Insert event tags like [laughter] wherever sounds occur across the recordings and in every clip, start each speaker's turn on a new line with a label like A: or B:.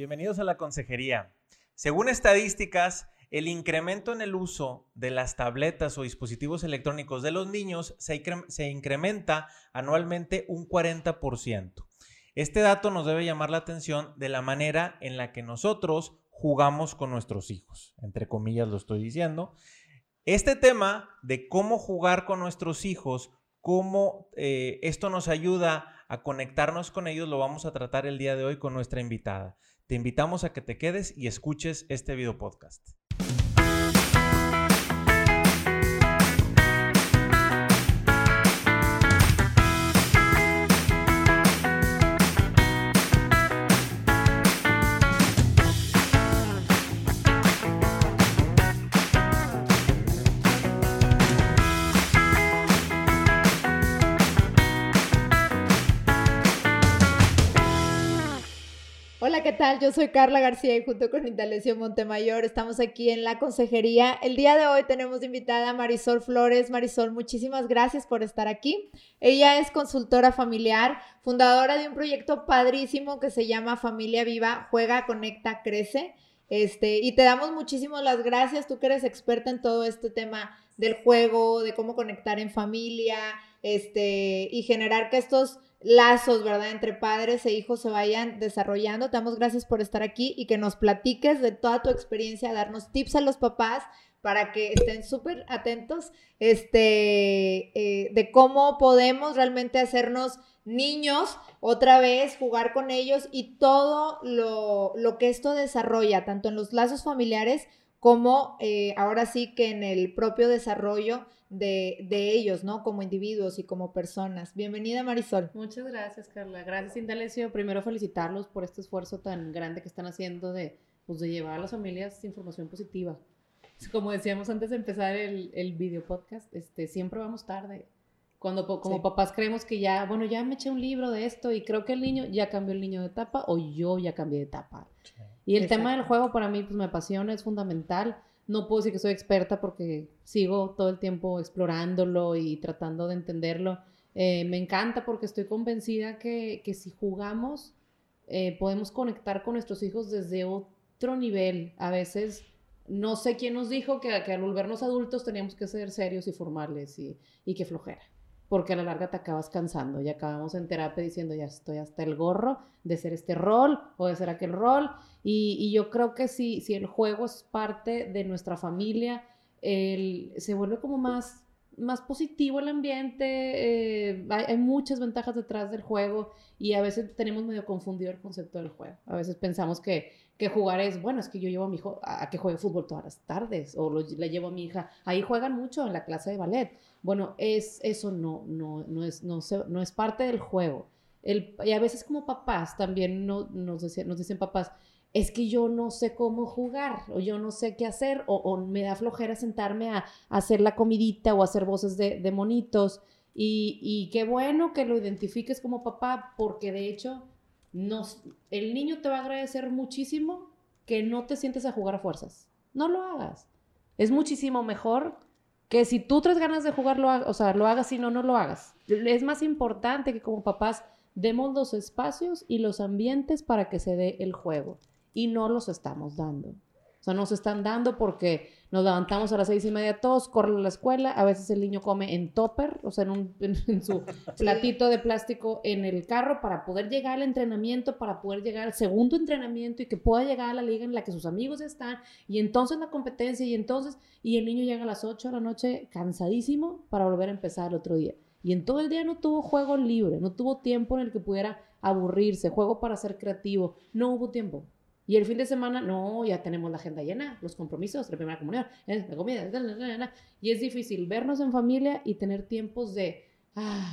A: Bienvenidos a la consejería. Según estadísticas, el incremento en el uso de las tabletas o dispositivos electrónicos de los niños se, incrementa anualmente un 40%. Este dato nos debe llamar la atención de la manera en la que nosotros jugamos con nuestros hijos, entre comillas lo estoy diciendo. Este tema de cómo jugar con nuestros hijos, cómo eh, esto nos ayuda a conectarnos con ellos, lo vamos a tratar el día de hoy con nuestra invitada. Te invitamos a que te quedes y escuches este video podcast.
B: Tal? Yo soy Carla García y junto con Indalecio Montemayor estamos aquí en la consejería. El día de hoy tenemos invitada a Marisol Flores. Marisol, muchísimas gracias por estar aquí. Ella es consultora familiar, fundadora de un proyecto padrísimo que se llama Familia Viva, Juega, Conecta, Crece. Este, y te damos muchísimas las gracias, tú que eres experta en todo este tema del juego, de cómo conectar en familia, este, y generar que estos lazos, ¿verdad? Entre padres e hijos se vayan desarrollando. Te damos gracias por estar aquí y que nos platiques de toda tu experiencia, darnos tips a los papás para que estén súper atentos este, eh, de cómo podemos realmente hacernos niños otra vez, jugar con ellos y todo lo, lo que esto desarrolla, tanto en los lazos familiares como eh, ahora sí que en el propio desarrollo de, ellos, ¿no? Como individuos y como personas. Bienvenida Marisol.
C: Muchas gracias, Carla. Gracias, Indalecio. Primero felicitarlos por este esfuerzo tan grande que están haciendo de, pues, de llevar a las familias información positiva. Como decíamos antes de empezar el, el video podcast, este, siempre vamos tarde. Cuando como papás creemos que ya, bueno, ya me eché un libro de esto y creo que el niño ya cambió el niño de etapa o yo ya cambié de etapa. Y el tema del juego para mí pues me apasiona, es fundamental no puedo decir que soy experta porque sigo todo el tiempo explorándolo y tratando de entenderlo. Eh, me encanta porque estoy convencida que, si jugamos eh, podemos conectar con nuestros hijos desde otro nivel. A veces no sé quién nos dijo que, al volvernos adultos teníamos que ser serios y formales y, y que flojera porque a la larga te acabas cansando. Y acabamos en terapia diciendo, ya estoy hasta el gorro de ser este rol o de ser aquel rol. Y, yo creo que si, si el juego es parte de nuestra familia, se vuelve como más, más positivo el ambiente, eh, hay, muchas ventajas detrás del juego y a veces tenemos medio confundido el concepto del juego. A veces pensamos que, que jugar es, bueno, es que yo llevo a mi hijo a, que juegue fútbol todas las tardes o le llevo a mi hija, ahí juegan mucho en la clase de ballet bueno, es, eso no, no, no, es, no, no es parte del juego. El, y a veces como papás también no, nos, nos dicen papás, es que yo no sé cómo jugar, o yo no sé qué hacer, o, me da flojera sentarme a, hacer la comidita o hacer voces de, monitos. Y, y, qué bueno que lo identifiques como papá, porque de hecho nos, el niño te va a agradecer muchísimo que no te sientes a jugar a fuerzas. No lo hagas. Es muchísimo mejor que si tú traes ganas de jugar, lo, o sea, lo hagas, si no, no lo hagas. Es más importante que como papás demos los espacios y los ambientes para que se dé el juego. Y no los estamos dando. O sea, nos están dando porque nos levantamos a las seis y media todos, corren a la escuela, a veces el niño come en topper, o sea, en, un, en, su [laughs] platito de plástico en el carro para poder llegar al entrenamiento, para poder llegar al segundo entrenamiento y que pueda llegar a la liga en la que sus amigos están y entonces la competencia y entonces, y el niño llega a las 8 de la noche cansadísimo para volver a empezar el otro día. Y en todo el día no tuvo juego libre, no tuvo tiempo en el que pudiera aburrirse, juego para ser creativo, no hubo tiempo. Y el fin de semana, no, ya tenemos la agenda llena, los compromisos, la primera comunión, eh, la comida, y es difícil vernos en familia y tener tiempos de, ah,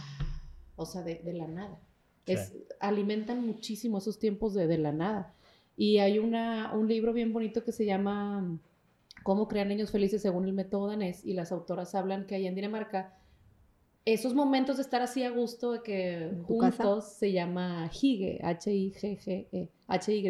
C: o sea, de, la nada. Es, alimentan muchísimo esos tiempos de, de la nada. Y hay una, un libro bien bonito que se llama Cómo crear niños felices según el método danés, y las autoras hablan que allá en Dinamarca, esos momentos de estar así a gusto, de que juntos se llama Hige, H-I-G-G-E, H-Y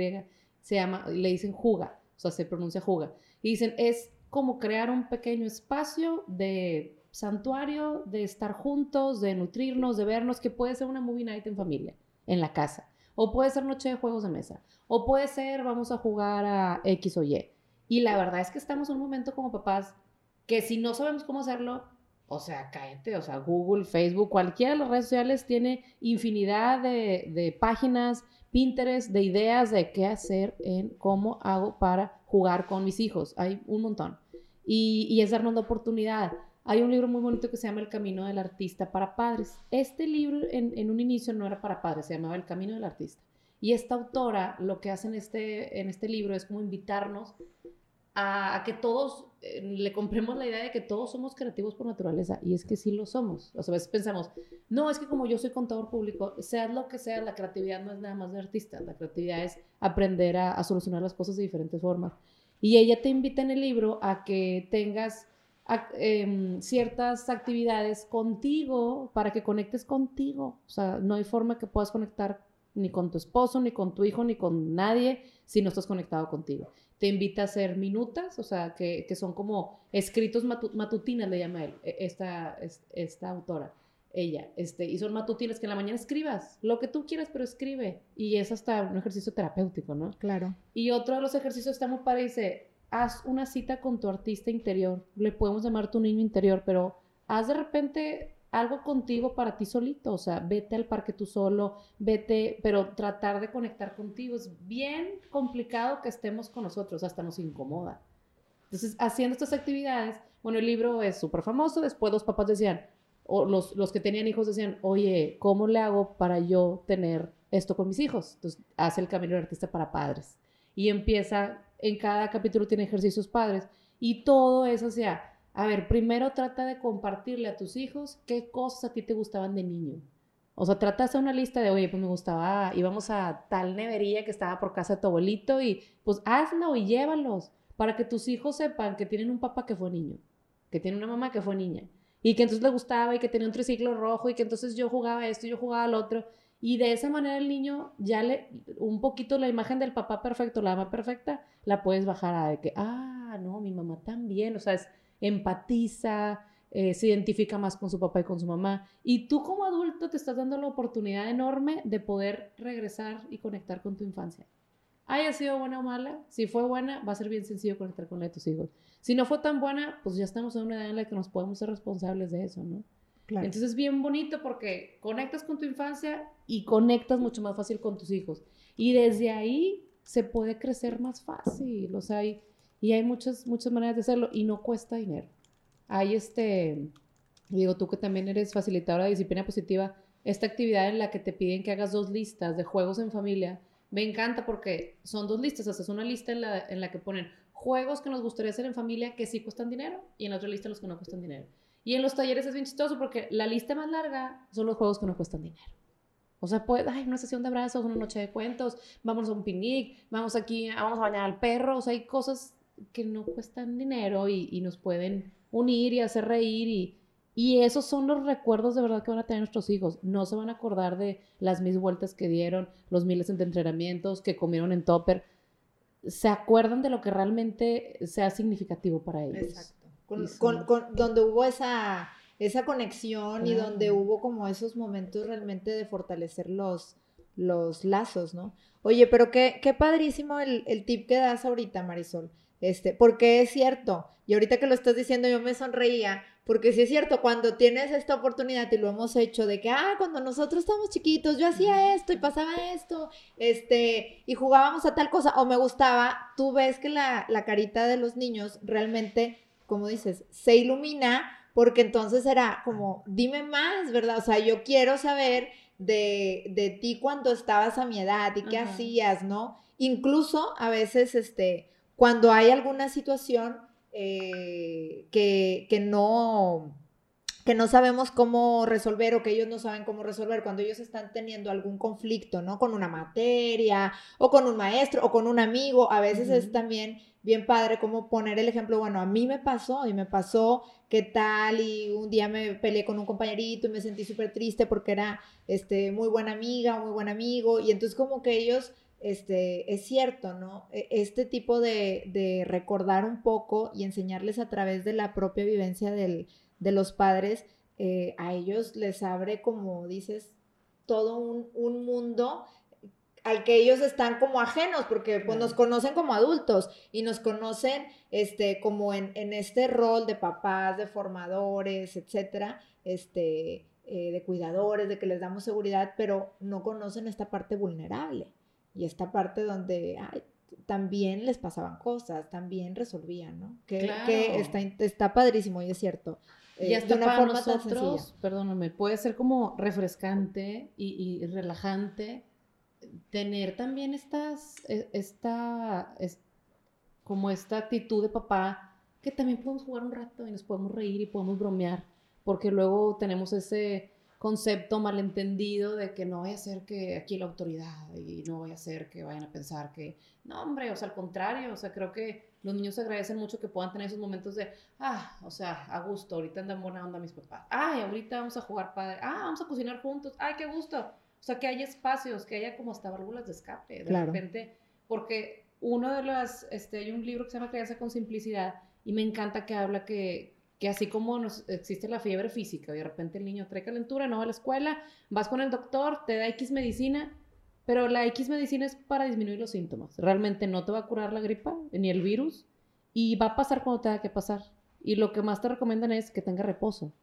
C: se llama, le dicen juga, o sea, se pronuncia juga. Y dicen, es como crear un pequeño espacio de santuario, de estar juntos, de nutrirnos, de vernos, que puede ser una movie night en familia, en la casa. o puede ser noche de juegos de mesa, o puede ser vamos a jugar a X o Y. Y la verdad es que estamos en un momento como papás que si no sabemos cómo hacerlo, o sea, cállate, o sea, Google, Facebook, cualquiera de las redes sociales tiene infinidad de, de páginas, Pinterest, de ideas de qué hacer en cómo hago para jugar con mis hijos. Hay un montón. Y, y es darnos la oportunidad. Hay un libro muy bonito que se llama El Camino del Artista para Padres. Este libro en, en, un inicio no era para padres, se llamaba El Camino del Artista. Y esta autora lo que hace en este, en este libro es como invitarnos a, que todos eh, le compremos la idea de que todos somos creativos por naturaleza. Y es que sí lo somos. O sea, a veces pensamos, no, es que como yo soy contador público, sea lo que sea, la creatividad no es nada más de artista. La creatividad es aprender a, solucionar las cosas de diferentes formas. Y ella te invita en el libro a que tengas Em, ciertas actividades contigo para que conectes contigo. O sea, no hay forma que puedas conectar ni con tu esposo, ni con tu hijo, ni con nadie si no estás conectado contigo. Te invita a hacer minutas, o sea, que, que son como escritos matutinas, le llama él, e, esta, esta autora, ella. Este, y son matutinas que en la mañana escribas lo que tú quieras, pero escribe. Y es hasta un ejercicio terapéutico, ¿no?
B: Claro.
C: Y otro de los ejercicios está muy padre, dice, haz una cita con tu artista interior, le podemos llamar tu niño interior, pero haz de repente algo contigo para ti solito, o sea, vete al parque tú solo, vete, pero tratar de conectar contigo es bien complicado que estemos con nosotros, hasta nos incomoda. Entonces, haciendo estas actividades, bueno, el libro es súper famoso, después los papás decían, o los, los que tenían hijos decían, oye, ¿cómo le hago para yo tener esto con mis hijos? Entonces, hace el camino del artista para padres y empieza en cada capítulo tiene ejercicios padres y todo eso, o sea, a ver, primero trata de compartirle a tus hijos qué cosas a ti te gustaban de niño. O sea, trata de hacer una lista de, oye, pues me gustaba, íbamos a tal nevería que estaba por casa de tu abuelito y pues hazlo y llévalos para que tus hijos sepan que tienen un papá que fue niño, que tiene una mamá que fue niña y que entonces le gustaba y que tenía un triciclo rojo y que entonces yo jugaba esto y yo jugaba al otro y de esa manera el niño ya le, un poquito la imagen del papá perfecto, la mamá perfecta, la puedes bajar a de que, ah, no, mi mamá también, o sea, es, empatiza, eh, se identifica más con su papá y con su mamá. Y tú como adulto te estás dando la oportunidad enorme de poder regresar y conectar con tu infancia. Haya sido buena o mala, si fue buena, va a ser bien sencillo conectar con la de tus hijos. Si no fue tan buena, pues ya estamos en una edad en la que nos podemos ser responsables de eso, ¿no? Entonces es bien bonito porque conectas con tu infancia y conectas mucho más fácil con tus hijos. Y desde ahí se puede crecer más fácil, o sea, y, hay muchas, muchas maneras de hacerlo y no cuesta dinero. Hay este, digo, tú que también eres facilitadora de disciplina positiva, esta actividad en la que te piden que hagas dos listas de juegos en familia, me encanta porque son dos listas, o es una lista en la, en la que ponen juegos que nos gustaría hacer en familia que sí cuestan dinero y en otra lista los que no cuestan dinero. Y en los talleres es bien chistoso porque la lista más larga son los juegos que no cuestan dinero. O sea, pues, ay, una sesión de abrazos, una noche de cuentos, vamos a un picnic, vamos aquí, vamos a bañar al perro. O sea, hay cosas que no cuestan dinero y, y nos pueden unir y hacer reír. Y, y esos son los recuerdos de verdad que van a tener nuestros hijos. No se van a acordar de las mil vueltas que dieron, los miles de entrenamientos que comieron en topper. Se acuerdan de lo que realmente sea significativo para ellos. Exacto
B: con, con, donde hubo esa, esa conexión y donde hubo como esos momentos realmente de fortalecer los, los lazos, ¿no? Oye, pero qué, qué padrísimo el, el, tip que das ahorita, Marisol. Este, porque es cierto, y ahorita que lo estás diciendo yo me sonreía, porque sí es cierto, cuando tienes esta oportunidad y lo hemos hecho de que, ah, cuando nosotros estábamos chiquitos, yo hacía esto y pasaba esto, este, y jugábamos a tal cosa, o me gustaba, tú ves que la, la carita de los niños realmente como dices, se ilumina porque entonces era como, dime más, ¿verdad? O sea, yo quiero saber de, de ti cuando estabas a mi edad y qué hacías, ¿no? Incluso a veces, este, cuando hay alguna situación eh, que, que no que no sabemos cómo resolver o que ellos no saben cómo resolver cuando ellos están teniendo algún conflicto, ¿no? Con una materia o con un maestro o con un amigo, a veces es también bien padre como poner el ejemplo, bueno, a mí me pasó y me pasó qué tal y un día me peleé con un compañerito y me sentí súper triste porque era este, muy buena amiga, muy buen amigo y entonces como que ellos, este, es cierto, ¿no? E, este tipo de, de recordar un poco y enseñarles a través de la propia vivencia del, de los padres, eh, a ellos les abre, como dices, todo un, un mundo al que ellos están como ajenos, porque pues, nos conocen como adultos y nos conocen este, como en, en este rol de papás, de formadores, etcétera, este, eh, de cuidadores, de que les damos seguridad, pero no conocen esta parte vulnerable y esta parte donde ay, también les pasaban cosas, también resolvían, ¿no? Que, que está, está padrísimo y es cierto.
C: y hasta de una para forma nosotros, perdóname, puede ser como refrescante y, y relajante tener también estas, e, esta, como esta actitud de papá, que también podemos jugar un rato y nos podemos reír y podemos bromear, porque luego tenemos ese concepto malentendido de que no voy a hacer que aquí la autoridad y no voy a hacer que vayan a pensar que, no hombre, o sea, al contrario, o sea, creo que los niños agradecen mucho que puedan tener esos momentos de, ah, o sea, a gusto, ahorita andan buena onda mis papás, ay, ahorita vamos a jugar padre, ah, vamos a cocinar juntos, ay, qué gusto, o sea, que haya espacios, que haya como hasta válvulas de escape, de repente, porque uno de las, este, hay un libro que se llama Crianza con Simplicidad y me encanta que habla que, que así como nos, existe la fiebre física, y de repente el niño trae calentura, no va a la escuela, vas con el doctor, te da X medicina, pero la X medicina es para disminuir los síntomas. Realmente no te va a curar la gripa ni el virus y va a pasar cuando tenga que pasar. Y lo que más te recomiendan es que tenga reposo.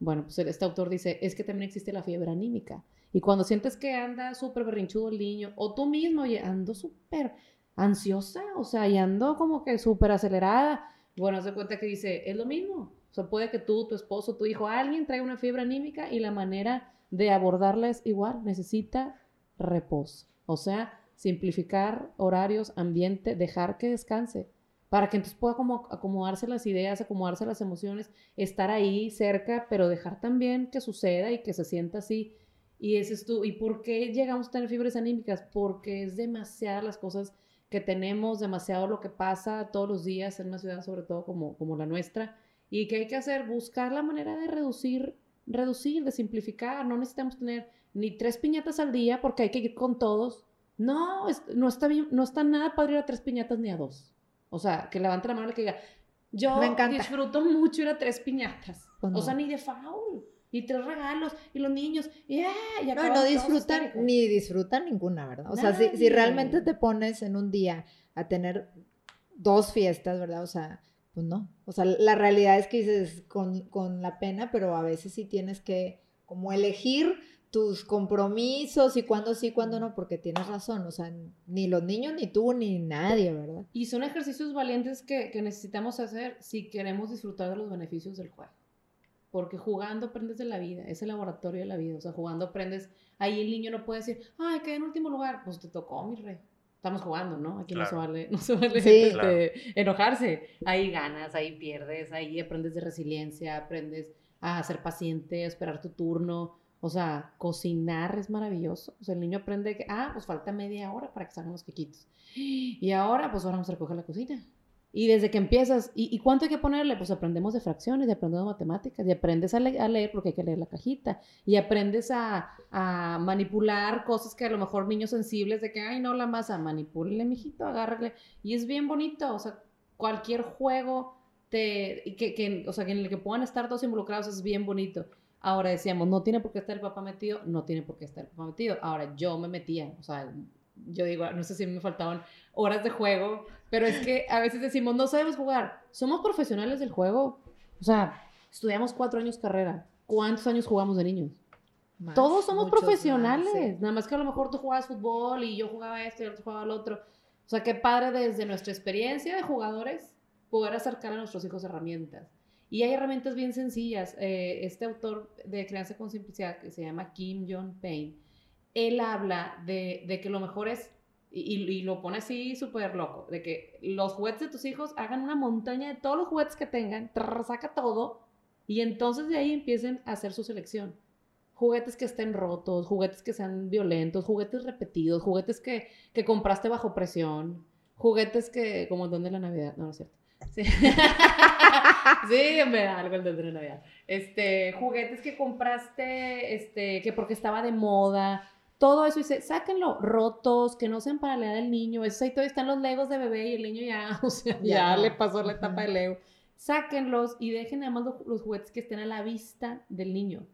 C: Bueno, pues este autor dice, es que también existe la fiebre anímica. Y cuando sientes que anda súper berrinchudo el niño, o tú mismo, oye, ando súper ansiosa, o sea, y ando como que súper acelerada, bueno, se cuenta que dice, es lo mismo. O sea, puede que tú, tu esposo, tu hijo, alguien traiga una fiebre anímica y la manera de abordarla es igual, necesita reposo. O sea, simplificar horarios, ambiente, dejar que descanse para que entonces pueda como acomodarse las ideas, acomodarse las emociones, estar ahí cerca, pero dejar también que suceda y que se sienta así. Y ese es tú. ¿Y por qué llegamos a tener fibras anímicas? Porque es demasiadas las cosas que tenemos, demasiado lo que pasa todos los días en una ciudad, sobre todo como, como la nuestra, y que hay que hacer, buscar la manera de reducir, reducir, de simplificar. No necesitamos tener ni tres piñatas al día porque hay que ir con todos. No, no está bien, no está nada padre ir a tres piñatas ni a dos. O sea, que levante la mano y que diga, yo disfruto mucho ir a tres piñatas. Pues o sea, ni de faul. Y tres regalos, y los niños, y, ah,
B: No, no disfrutan, ni disfrutan ninguna, ¿verdad? O sea, si, si, realmente te pones en un día a tener dos fiestas, ¿verdad? O sea, pues no. O sea, la realidad es que dices con, con la pena, pero a veces sí tienes que como elegir tus compromisos y cuándo sí, cuándo no, porque tienes razón, o sea, ni los niños, ni tú, ni nadie, ¿verdad?
C: Y son ejercicios valientes que, que necesitamos hacer si queremos disfrutar de los beneficios del juego. Porque jugando aprendes de la vida, es el laboratorio de la vida, o sea, jugando aprendes, ahí el niño no puede decir, ay, quedé en último lugar, pues te tocó, mi rey. Estamos jugando, ¿no? Aquí no se vale, [laughs] no se vale este, enojarse. Ahí ganas, ahí pierdes, ahí aprendes de resiliencia, aprendes a ser paciente, a esperar tu turno, o sea, cocinar es maravilloso. O sea, el niño aprende que, ah, pues falta media hora para que salgan los quequitos. Y ahora, pues ahora vamos a recoger la cocina. Y desde que empiezas, ¿y, cuánto hay que ponerle? Pues aprendemos de fracciones, y aprendemos matemáticas, y aprendes a, leer porque hay que leer la cajita, y aprendes a, a, manipular cosas que a lo mejor niños sensibles de que, ay, no, la masa, manipúlele, mijito, agárrale. Y es bien bonito, o sea, cualquier juego te, que, que, o sea, en el que puedan estar todos involucrados es bien bonito. Ahora decíamos, no tiene por qué estar el papá metido, no tiene por qué estar el papá metido. Ahora yo me metía, o sea, yo digo, no sé si me faltaban horas de juego, pero es que a veces decimos, no sabemos jugar. Somos profesionales del juego. O sea, estudiamos cuatro años carrera. ¿Cuántos años jugamos de niños? Todos somos profesionales. Nada más que a lo mejor tú jugabas fútbol y yo jugaba esto y otro jugaba el otro. O sea, qué padre desde nuestra experiencia de jugadores poder acercar a nuestros hijos herramientas. Y hay herramientas bien sencillas. Eh, este autor de Crianza con Simplicidad, que se llama Kim Jong Payne, él habla de, que lo mejor es, y, lo pone así súper loco, de que los juguetes de tus hijos hagan una montaña de todos los juguetes que tengan, saca todo, y entonces de ahí empiecen a hacer su selección. Juguetes que estén rotos, juguetes que sean violentos, juguetes repetidos, juguetes que, que compraste bajo presión, juguetes que, como el don de la Navidad, no, no es cierto. Sí. [laughs] sí, me da algo el de Navidad. Este, juguetes que compraste, este, que porque estaba de moda, todo eso, dice, sáquenlo, rotos, que no sean para la edad del niño, eso ahí todavía están los legos de bebé y el niño ya, [laughs] o sea, ya, le pasó la etapa de lego. Sáquenlos y dejen además los, los juguetes que estén a la vista del niño.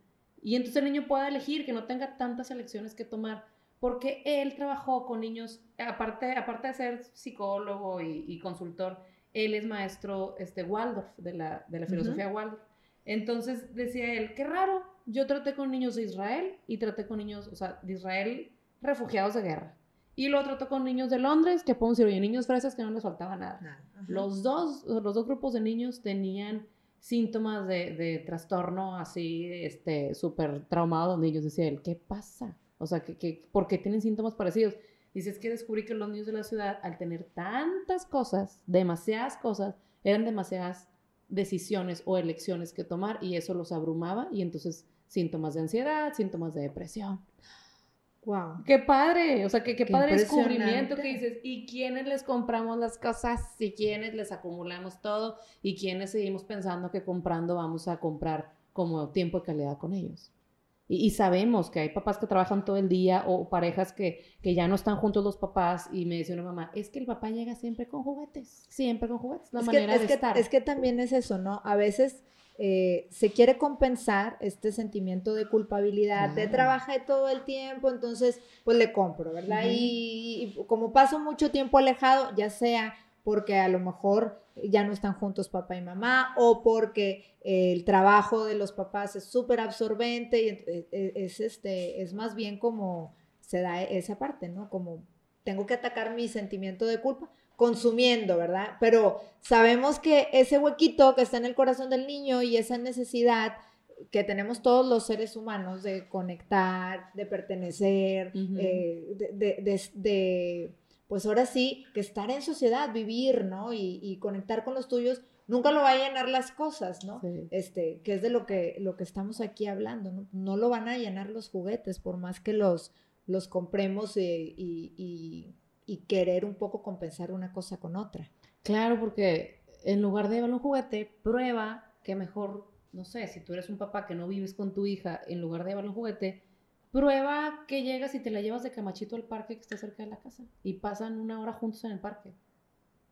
C: Y entonces el niño pueda elegir, que no tenga tantas elecciones que tomar porque él trabajó con niños, aparte, aparte de ser psicólogo y, consultor, él es maestro este, Waldorf, de la, de la filosofía Waldorf. Entonces decía él, qué raro, yo traté con niños de Israel y traté con niños, o sea, de Israel refugiados de guerra. Y lo trató con niños de Londres, que podemos decir, oye, niños fresas que no les faltaba nada. Los dos, los dos grupos de niños tenían síntomas de, de trastorno así, este, súper traumados. Donde ellos decían, ¿qué pasa? O sea, que, que, ¿por qué tienen síntomas parecidos? Dice, es que descubrí que los niños de la ciudad, al tener tantas cosas, demasiadas cosas, eran demasiadas decisiones o elecciones que tomar y eso los abrumaba y entonces síntomas de ansiedad, síntomas de depresión.
B: Wow.
C: Qué padre, o sea, qué, qué, padre descubrimiento que dices, ¿y quiénes les compramos las cosas? ¿Y quiénes les acumulamos todo? ¿Y quiénes seguimos pensando que comprando vamos a comprar como tiempo de calidad con ellos? Y, sabemos que hay papás que trabajan todo el día o parejas que, que, ya no están juntos los papás y me dice una mamá, es que el papá llega siempre con juguetes, siempre con juguetes, la manera de estar.
B: Es que también es eso, ¿no? A veces eh, se quiere compensar este sentimiento de culpabilidad, de trabajar todo el tiempo, entonces pues le compro, ¿verdad? y, como paso mucho tiempo alejado, ya sea porque a lo mejor ya no están juntos papá y mamá o porque el trabajo de los papás es súper absorbente y e, e, es, este, es más bien como se da esa parte, ¿no? Como tengo que atacar mi sentimiento de culpa consumiendo, ¿verdad? Pero sabemos que ese huequito que está en el corazón del niño y esa necesidad que tenemos todos los seres humanos de conectar, de pertenecer, eh, de, pues ahora sí, que estar en sociedad, vivir, ¿no? Y, conectar con los tuyos, nunca lo va a llenar las cosas, ¿no? Este, que es de lo que, lo que estamos aquí hablando, ¿no? No lo van a llenar los juguetes, por más que los, los compremos y y querer un poco compensar una cosa con otra.
C: Claro, porque en lugar de llevar un juguete, prueba que mejor, no sé, si tú eres un papá que no vives con tu hija, en lugar de llevar un juguete, prueba que llegas y te la llevas de camachito al parque que está cerca de la casa y pasan una hora juntos en el parque.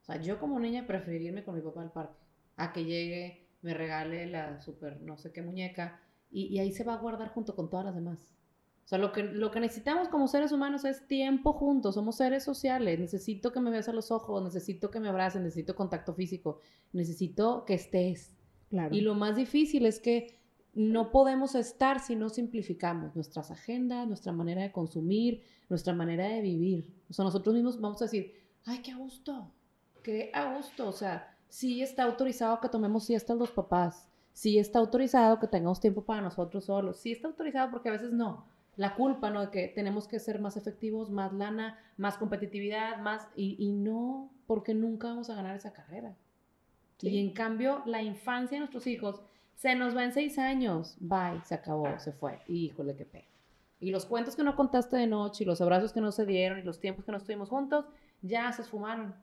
C: O sea, yo como niña preferiría irme con mi papá al parque, a que llegue, me regale la super no sé qué muñeca y ahí se va a guardar junto con todas las demás. O sea, lo que, lo que necesitamos como seres humanos es tiempo juntos, somos seres sociales, necesito que me veas a los ojos, necesito que me abraces, necesito contacto físico, necesito que estés. Claro. Y lo más difícil es que no podemos estar si no simplificamos nuestras agendas, nuestra manera de consumir, nuestra manera de vivir. O sea, nosotros mismos vamos a decir, ay, qué a gusto, qué a gusto. O sea, sí está autorizado que tomemos siestas los papás, sí está autorizado que tengamos tiempo para nosotros solos, sí está autorizado porque a veces no la culpa, ¿no? De que tenemos que ser más efectivos, más lana, más competitividad, más... Y, no, porque nunca vamos a ganar esa carrera. Y en cambio, la infancia de nuestros hijos se nos va en seis años. Bye, se acabó, se fue. Híjole, qué pena. Y los cuentos que no contaste de noche, y los abrazos que no se dieron, y los tiempos que no estuvimos juntos, ya se esfumaron.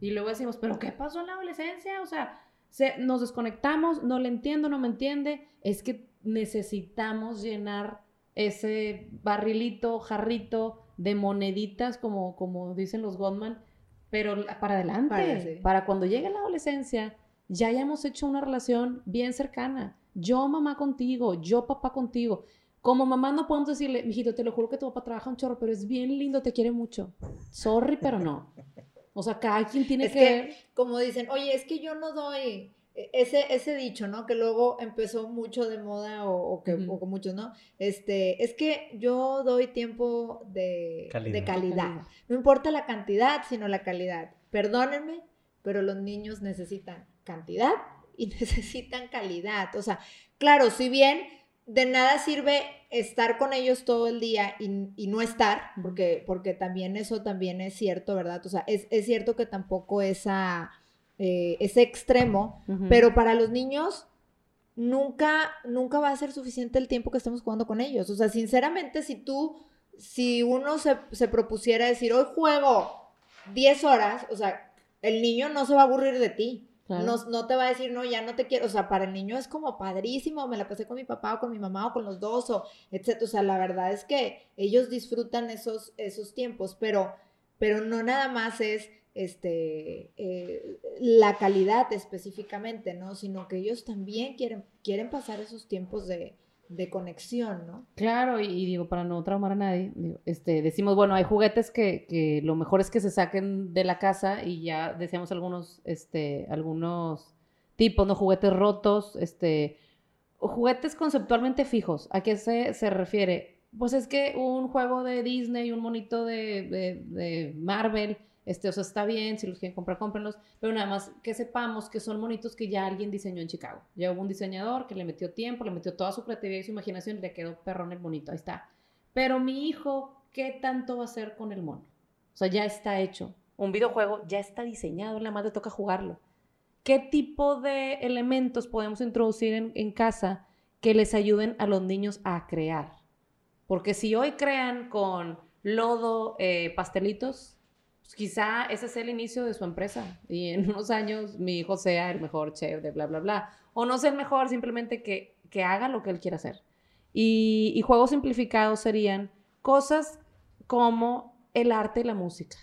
C: Y luego decimos, ¿pero qué pasó en la adolescencia? O sea, se, nos desconectamos, no le entiendo, no me entiende. Es que necesitamos llenar ese barrilito, jarrito de moneditas, como, como dicen los Goldman, pero para adelante, para, cuando llegue la adolescencia, ya hayamos hecho una relación bien cercana. Yo mamá contigo, yo papá contigo. Como mamá no podemos decirle, mijito, te lo juro que tu papá trabaja un chorro, pero es bien lindo, te quiere mucho. Sorry, pero no. O sea, cada quien tiene que...
B: Como dicen, oye, es que yo no doy ese, ese dicho, ¿no? Que luego empezó mucho de moda o, que, con muchos, ¿no? Este, es que yo doy tiempo de calidad. de calidad. No importa la cantidad, sino la calidad. Perdónenme, pero los niños necesitan cantidad y [laughs] necesitan calidad. O sea, claro, si bien de nada sirve estar con ellos todo el día y, no estar, porque, porque también eso también es cierto, ¿verdad? O sea, es, es cierto que tampoco esa eh, ese extremo, pero para los niños nunca, nunca va a ser suficiente el tiempo que estemos jugando con ellos. O sea, sinceramente, si tú, si uno se, se propusiera decir, hoy juego 10 horas, o sea, el niño no se va a aburrir de ti. No, no, te va a decir, no, ya no te quiero. O sea, para el niño es como padrísimo, me la pasé con mi papá o con mi mamá o con los dos, o etc. O sea, la verdad es que ellos disfrutan esos, esos tiempos, pero, pero no nada más es este, eh, la calidad específicamente, ¿no? Sino que ellos también quieren, quieren pasar esos tiempos de, de conexión, ¿no?
C: Claro, y, digo, para no traumar a nadie, este, decimos, bueno, hay juguetes que, que, lo mejor es que se saquen de la casa y ya decíamos algunos, este, algunos tipos, ¿no? Juguetes rotos, este, juguetes conceptualmente fijos. ¿A qué se, se refiere? Pues es que un juego de Disney, un monito de, de, de Marvel, este, o sea, está bien, si los quieren comprar, cómprenlos, pero nada más que sepamos que son monitos que ya alguien diseñó en Chicago. Ya hubo un diseñador que le metió tiempo, le metió toda su creatividad y su imaginación y le quedó perrón el monito, ahí está. Pero mi hijo, ¿qué tanto va a hacer con el mono? O sea, ya está hecho. Un videojuego ya está diseñado, nada más le toca jugarlo. ¿Qué tipo de elementos podemos introducir en, casa que les ayuden a los niños a crear? Porque si hoy crean con lodo, eh, pastelitos, pues quizá ese sea el inicio de su empresa y en [laughs] unos años mi hijo sea el mejor chef de bla, bla, bla. O no sea mejor, simplemente que, que haga lo que él quiera hacer. Y, y juegos simplificados serían cosas como el arte y la música.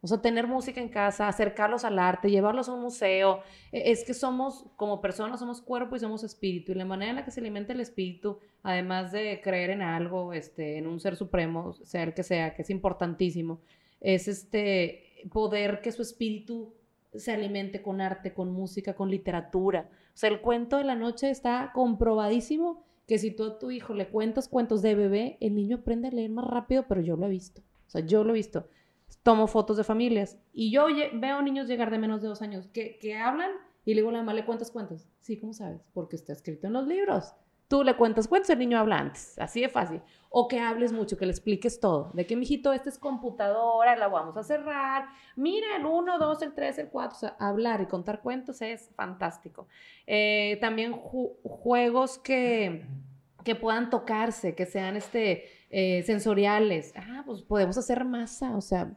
C: O sea, tener música en casa, acercarlos al arte, llevarlos a un museo. E, es que somos, como personas, somos cuerpo y somos espíritu. Y la manera en la que se alimenta el espíritu, además de creer en algo, este, en un ser supremo, sea el que sea, que es importantísimo, es este poder que su espíritu se alimente con arte, con música, con literatura. O sea, el cuento de la noche está comprobadísimo que si tú a tu hijo le cuentas cuentos de bebé, el niño aprende a leer más rápido, pero yo lo he visto. O sea, yo lo he visto. Tomo fotos de familias y yo veo niños llegar de menos de dos años que, que hablan y le digo la mamá, ¿le cuentas cuentos? Sí, ¿cómo sabes? Porque está escrito en los libros. Tú le cuentas cuentos, el niño habla antes, así de fácil. O que hables mucho, que le expliques todo. De que, mijito, esta es computadora, la vamos a cerrar. Mira, el 1, 2, el 3, el 4. O sea, hablar y contar cuentos es fantástico. Eh, también juegos que, que puedan tocarse, que sean este, eh, sensoriales. Ah, pues podemos hacer masa, o sea,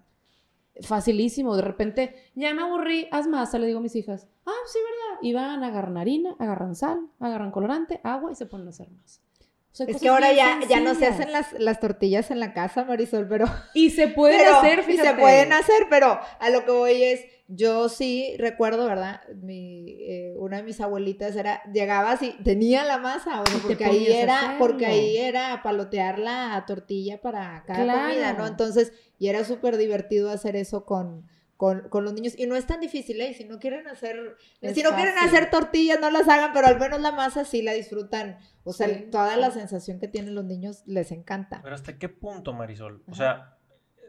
C: facilísimo. De repente, ya me aburrí, haz masa, le digo a mis hijas. Ah, sí, ¿verdad? Y van, agarran harina, agarran sal, agarran colorante, agua y se ponen a hacer masa.
B: Es que ahora ya, ya no se hacen las, las, tortillas en la casa, Marisol, pero...
C: Y se pueden hacer,
B: fíjate. Y se pueden hacer, pero a lo que voy es, yo sí recuerdo, ¿verdad? Mi, eh, una de mis abuelitas era, llegaba así, tenía la masa, porque ahí era, porque ahí era palotear la tortilla para cada comida, ¿no? Entonces, y era súper divertido hacer eso con, con, con, los niños. Y no es tan difícil, ¿eh? Si no quieren hacer, si no quieren hacer tortillas, no las hagan, pero al menos la masa sí la disfrutan. O sea, toda la sensación que tienen los niños les encanta.
A: Pero ¿hasta qué punto, Marisol? O sea,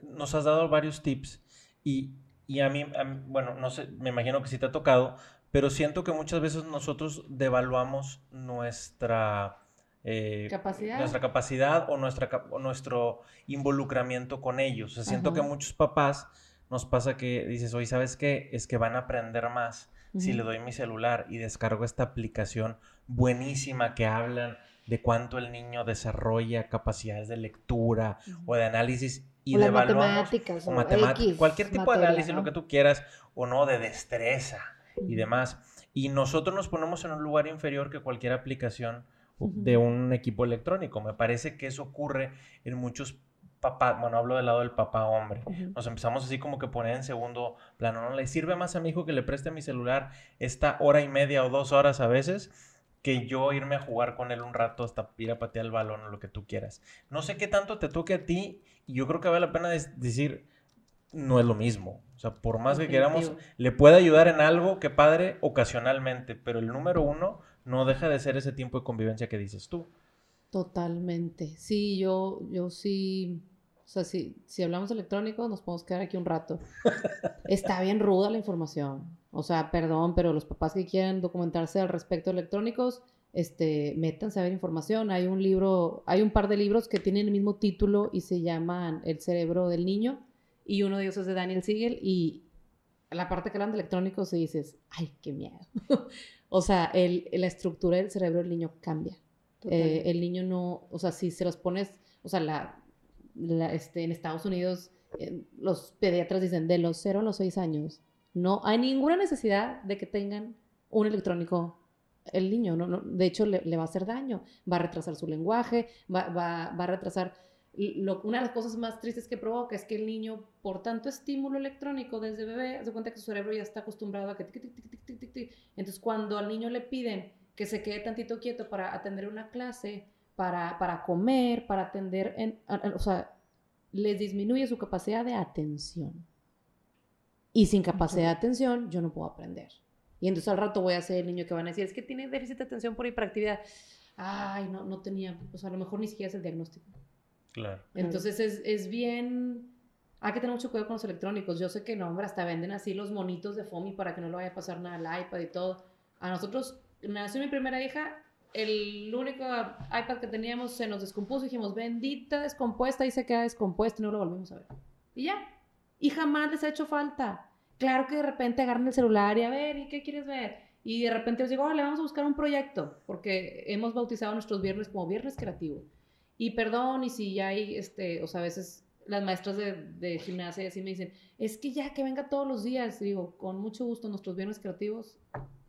A: nos has dado varios tips y y a mí, bueno, no sé, me imagino que sí te ha tocado, pero siento que muchas veces nosotros devaluamos nuestra...
C: Eh, capacidad.
A: Nuestra capacidad o, nuestra, nuestro involucramiento con ellos. O sea, siento que muchos papás nos pasa que dices, oye, ¿sabes qué? Es que van a aprender más si le doy mi celular y descargo esta aplicación buenísima que hablan de cuánto el niño desarrolla capacidades de lectura o de análisis y de
B: matemáticas,
A: o, matemáticas, cualquier tipo de análisis, lo que tú quieras, o no, de destreza y demás. Y nosotros nos ponemos en un lugar inferior que cualquier aplicación de un equipo electrónico. Me parece que eso ocurre en muchos papás, bueno, hablo del lado del papá hombre. Nos empezamos así como que poner en segundo plano, ¿no? Le sirve más a mi hijo que le preste mi celular esta hora y media o dos horas a veces que yo irme a jugar con él un rato hasta ir a patear el balón o lo que tú quieras. No sé qué tanto te toque a ti y yo creo que vale la pena decir, no es lo mismo. O sea, por más que queramos, le puede ayudar en algo que padre ocasionalmente, pero el número uno no deja de ser ese tiempo de convivencia que dices tú.
C: Totalmente. Sí, yo, yo sí. O sea, si, si hablamos electrónico, nos podemos quedar aquí un rato. Está bien ruda la información. O sea, perdón, pero los papás que quieren documentarse al respecto de electrónicos, este, métanse a ver información. Hay un libro, hay un par de libros que tienen el mismo título y se llaman El cerebro del niño. Y uno de ellos es de Daniel Siegel. Y la parte que hablan de electrónicos y dices, ay, qué miedo. [laughs] o sea, el, la estructura del cerebro del niño cambia. Eh, el niño no, o sea, si se los pones, o sea, la, este, en Estados Unidos, eh, los pediatras dicen de los 0 a los 6 años, no hay ninguna necesidad de que tengan un electrónico el niño, no, no, de hecho le, va a hacer daño, va a retrasar su lenguaje, va, va, va a retrasar... Una de las cosas más tristes que provoca es que el niño, por tanto estímulo electrónico desde bebé, se cuenta que su cerebro ya está acostumbrado a que... Entonces cuando al niño le piden que se quede tantito quieto para atender una clase para, para comer, para atender, en, o sea, les disminuye su capacidad de atención. Y sin capacidad de atención, yo no puedo aprender. Y entonces al rato voy a ser el niño que van a decir, es que tiene déficit de atención por hiperactividad. Ay, no, no tenía, o sea, a lo mejor ni siquiera es el diagnóstico.
A: Claro.
C: Entonces es, es bien, hay que tener mucho cuidado con los electrónicos. Yo sé que no, hombre, hasta venden así los monitos de FOMI para que no le vaya a pasar nada al iPad y todo. A nosotros, nació mi primera hija, el único iPad que teníamos se nos descompuso. Dijimos, bendita descompuesta, y se queda descompuesta y no lo volvimos a ver. Y ya. Y jamás les ha hecho falta. Claro que de repente agarran el celular y a ver, ¿y qué quieres ver? Y de repente os digo, le vamos a buscar un proyecto, porque hemos bautizado nuestros viernes como viernes creativo. Y perdón, y si ya hay, este, o sea, a veces las maestras de, de gimnasia así me dicen, es que ya que venga todos los días, digo, con mucho gusto nuestros viernes creativos.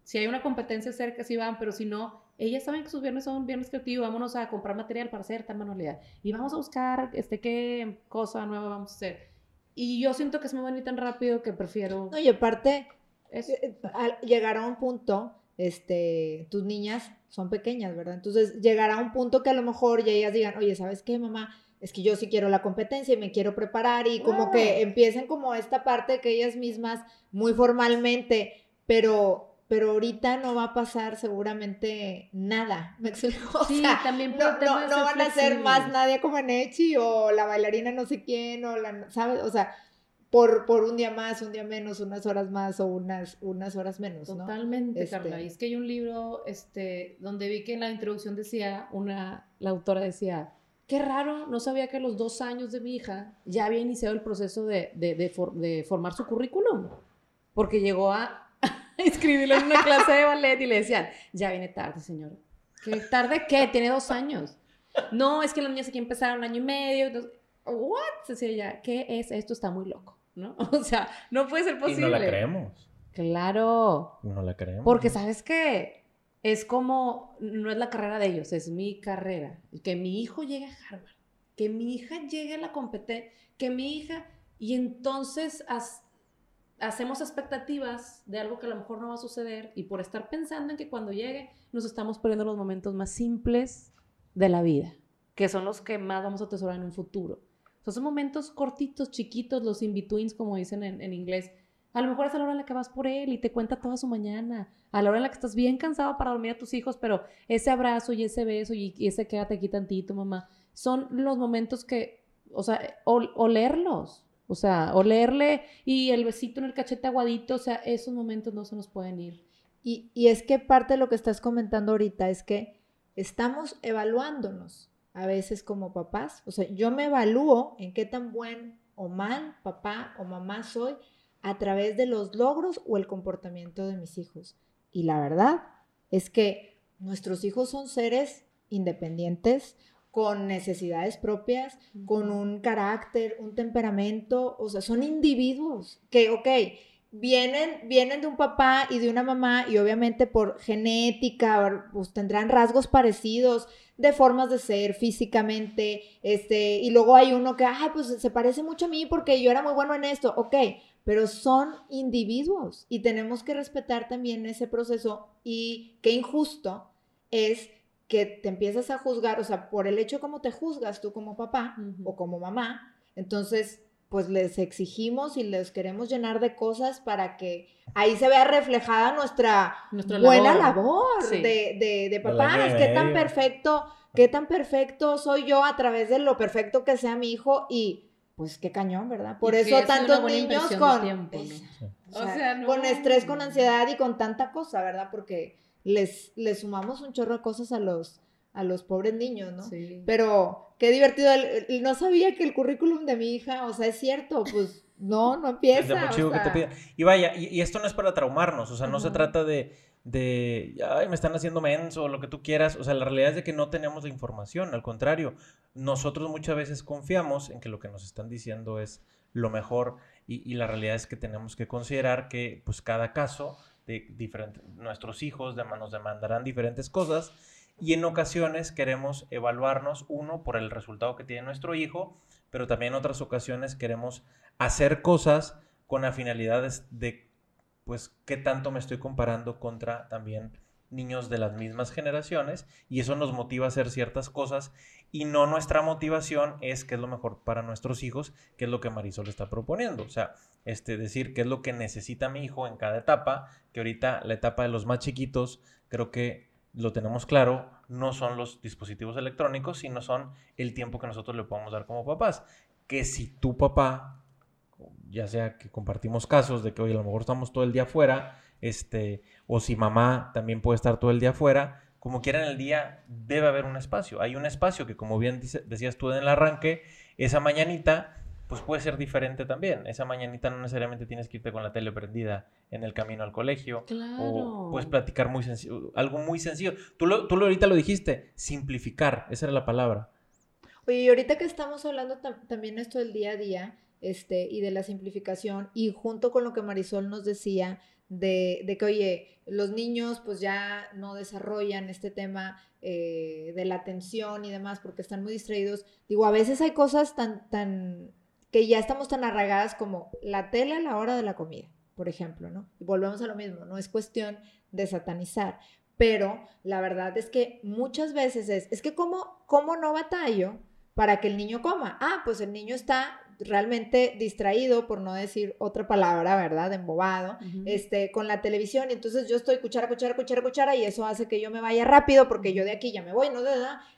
C: Si hay una competencia cerca, sí van, pero si no, ellas saben que sus viernes son viernes creativos, vámonos a comprar material para hacer tal manualidad. Y vamos a buscar, este, qué cosa nueva vamos a hacer. Y yo siento que se me van a ir tan rápido que prefiero...
B: No, y aparte, es, eh, al llegar a un punto, este, tus niñas son pequeñas, ¿verdad? Entonces, llegará a un punto que a lo mejor ya ellas digan, oye, ¿sabes qué, mamá? Es que yo sí quiero la competencia y me quiero preparar y como que empiecen como esta parte que ellas mismas muy formalmente, pero pero ahorita no va a pasar seguramente nada. ¿Me explico? [laughs] sí, también no, no, van a ser más nadie como en Echi o la bailarina no sé quién o la, ¿sabes? O sea, por, por un día más, un día menos, unas horas más o unas, unas horas menos,
C: ¿no? Totalmente, Carla. Este y es que hay un libro este, donde vi que en la introducción decía, una, la autora decía, qué raro, no sabía que a los dos años de mi hija ya había iniciado el proceso de, de, de, de formar su currículum, porque llegó a [laughs] inscribirlo en una clase de ballet y le decían, ya viene tarde, señor. ¿Qué tarde qué? Tiene dos años. No, es que los niños aquí empezaron un año y medio. ¿what? Decía ella, ¿qué es? Esto está muy loco, ¿no? [laughs] O sea, no puede ser posible.
A: Y no la creemos.
C: Claro.
A: No la creemos.
C: Porque, ¿sabes qué? Es como, no es la carrera de ellos, es mi carrera. Que mi hijo llegue a Harvard, que mi hija llegue a la competencia, que mi hija... Y entonces, hacemos expectativas de algo que a lo mejor no va a suceder y por estar pensando en que cuando llegue nos estamos perdiendo los momentos más simples de la vida, que son los que más vamos a atesorar en un futuro. son momentos cortitos, chiquitos, los in-betweens, como dicen en, inglés. A lo mejor es a la hora en la que vas por él y te cuenta toda su mañana, a la hora en la que estás bien cansado para dormir a tus hijos, pero ese abrazo y ese beso y, ese quédate aquí tantito, mamá, son los momentos que, o sea, olerlos, o sea, olerle y el besito en el cachete aguadito, o sea, esos momentos no se nos pueden ir.
B: Y, y es que parte de lo que estás comentando ahorita es que estamos evaluándonos a veces como papás. O sea, yo me evalúo en qué tan buen o mal papá o mamá soy a través de los logros o el comportamiento de mis hijos. Y la verdad es que nuestros hijos son seres independientes, con necesidades propias, con un carácter, un temperamento, o sea, son individuos que, ok, vienen, vienen de un papá y de una mamá y obviamente por genética, pues tendrán rasgos parecidos de formas de ser físicamente, este, y luego hay uno que, ay, pues se parece mucho a mí porque yo era muy bueno en esto, ok, pero son individuos y tenemos que respetar también ese proceso y qué injusto es que te empiezas a juzgar, o sea, por el hecho como te juzgas tú como papá o como mamá, entonces pues les exigimos y les queremos llenar de cosas para que ahí se vea reflejada nuestra, buena labor, de, de, de papás, qué tan perfecto, qué tan perfecto soy yo a través de lo perfecto que sea mi hijo y pues qué cañón, ¿verdad? Por eso tantos niños con, con estrés, con ansiedad y con tanta cosa, ¿verdad? Porque les, les sumamos un chorro de cosas a los, a los pobres niños, ¿no? Sí. Pero qué divertido. No sabía que el currículum de mi hija, o sea, es cierto, pues no, no [laughs] empieza.
A: Y vaya, y, esto no es para traumarnos, o sea, no se trata de, de, ay, me están haciendo menso o lo que tú quieras. O sea, la realidad es de que no tenemos la información, al contrario, nosotros muchas veces confiamos en que lo que nos están diciendo es lo mejor y, y la realidad es que tenemos que considerar que, pues, cada caso de diferentes, nuestros hijos nos demandarán diferentes cosas y en ocasiones queremos evaluarnos, uno, por el resultado que tiene nuestro hijo, pero también en otras ocasiones queremos hacer cosas con la finalidad de, pues, qué tanto me estoy comparando contra también niños de las mismas generaciones y eso nos motiva a hacer ciertas cosas y no nuestra motivación es qué es lo mejor para nuestros hijos, qué es lo que Marisol está proponiendo. O sea, este, decir qué es lo que necesita mi hijo en cada etapa, que ahorita la etapa de los más chiquitos creo que lo tenemos claro, no son los dispositivos electrónicos, sino son el tiempo que nosotros le podemos dar como papás. Que si tu papá, ya sea que compartimos casos de que hoy a lo mejor estamos todo el día afuera, este, o si mamá también puede estar todo el día afuera, como quiera en el día debe haber un espacio. Hay un espacio que como bien decías tú en el arranque, esa mañanita pues puede ser diferente también. Esa mañanita no necesariamente tienes que irte con la tele prendida en el camino al colegio.
C: Claro.
A: O puedes platicar muy sencillo, algo muy sencillo. Tú, lo, tú lo ahorita lo dijiste, simplificar, esa era la palabra.
B: Oye, y ahorita que estamos hablando también esto del día a día este, y de la simplificación, y junto con lo que Marisol nos decía, de, de que, oye, los niños pues ya no desarrollan este tema eh, de la atención y demás porque están muy distraídos. Digo, a veces hay cosas tan, tan que ya estamos tan arraigadas como la tele a la hora de la comida, por ejemplo, ¿no? Y volvemos a lo mismo, no es cuestión de satanizar, pero la verdad es que muchas veces es, es que ¿cómo, cómo no batallo para que el niño coma? Ah, pues el niño está realmente distraído, por no decir otra palabra, ¿verdad? Embobado, este, con la televisión, y entonces yo estoy cuchara, cuchara, cuchara, cuchara, y eso hace que yo me vaya rápido, porque yo de aquí ya me voy, ¿no?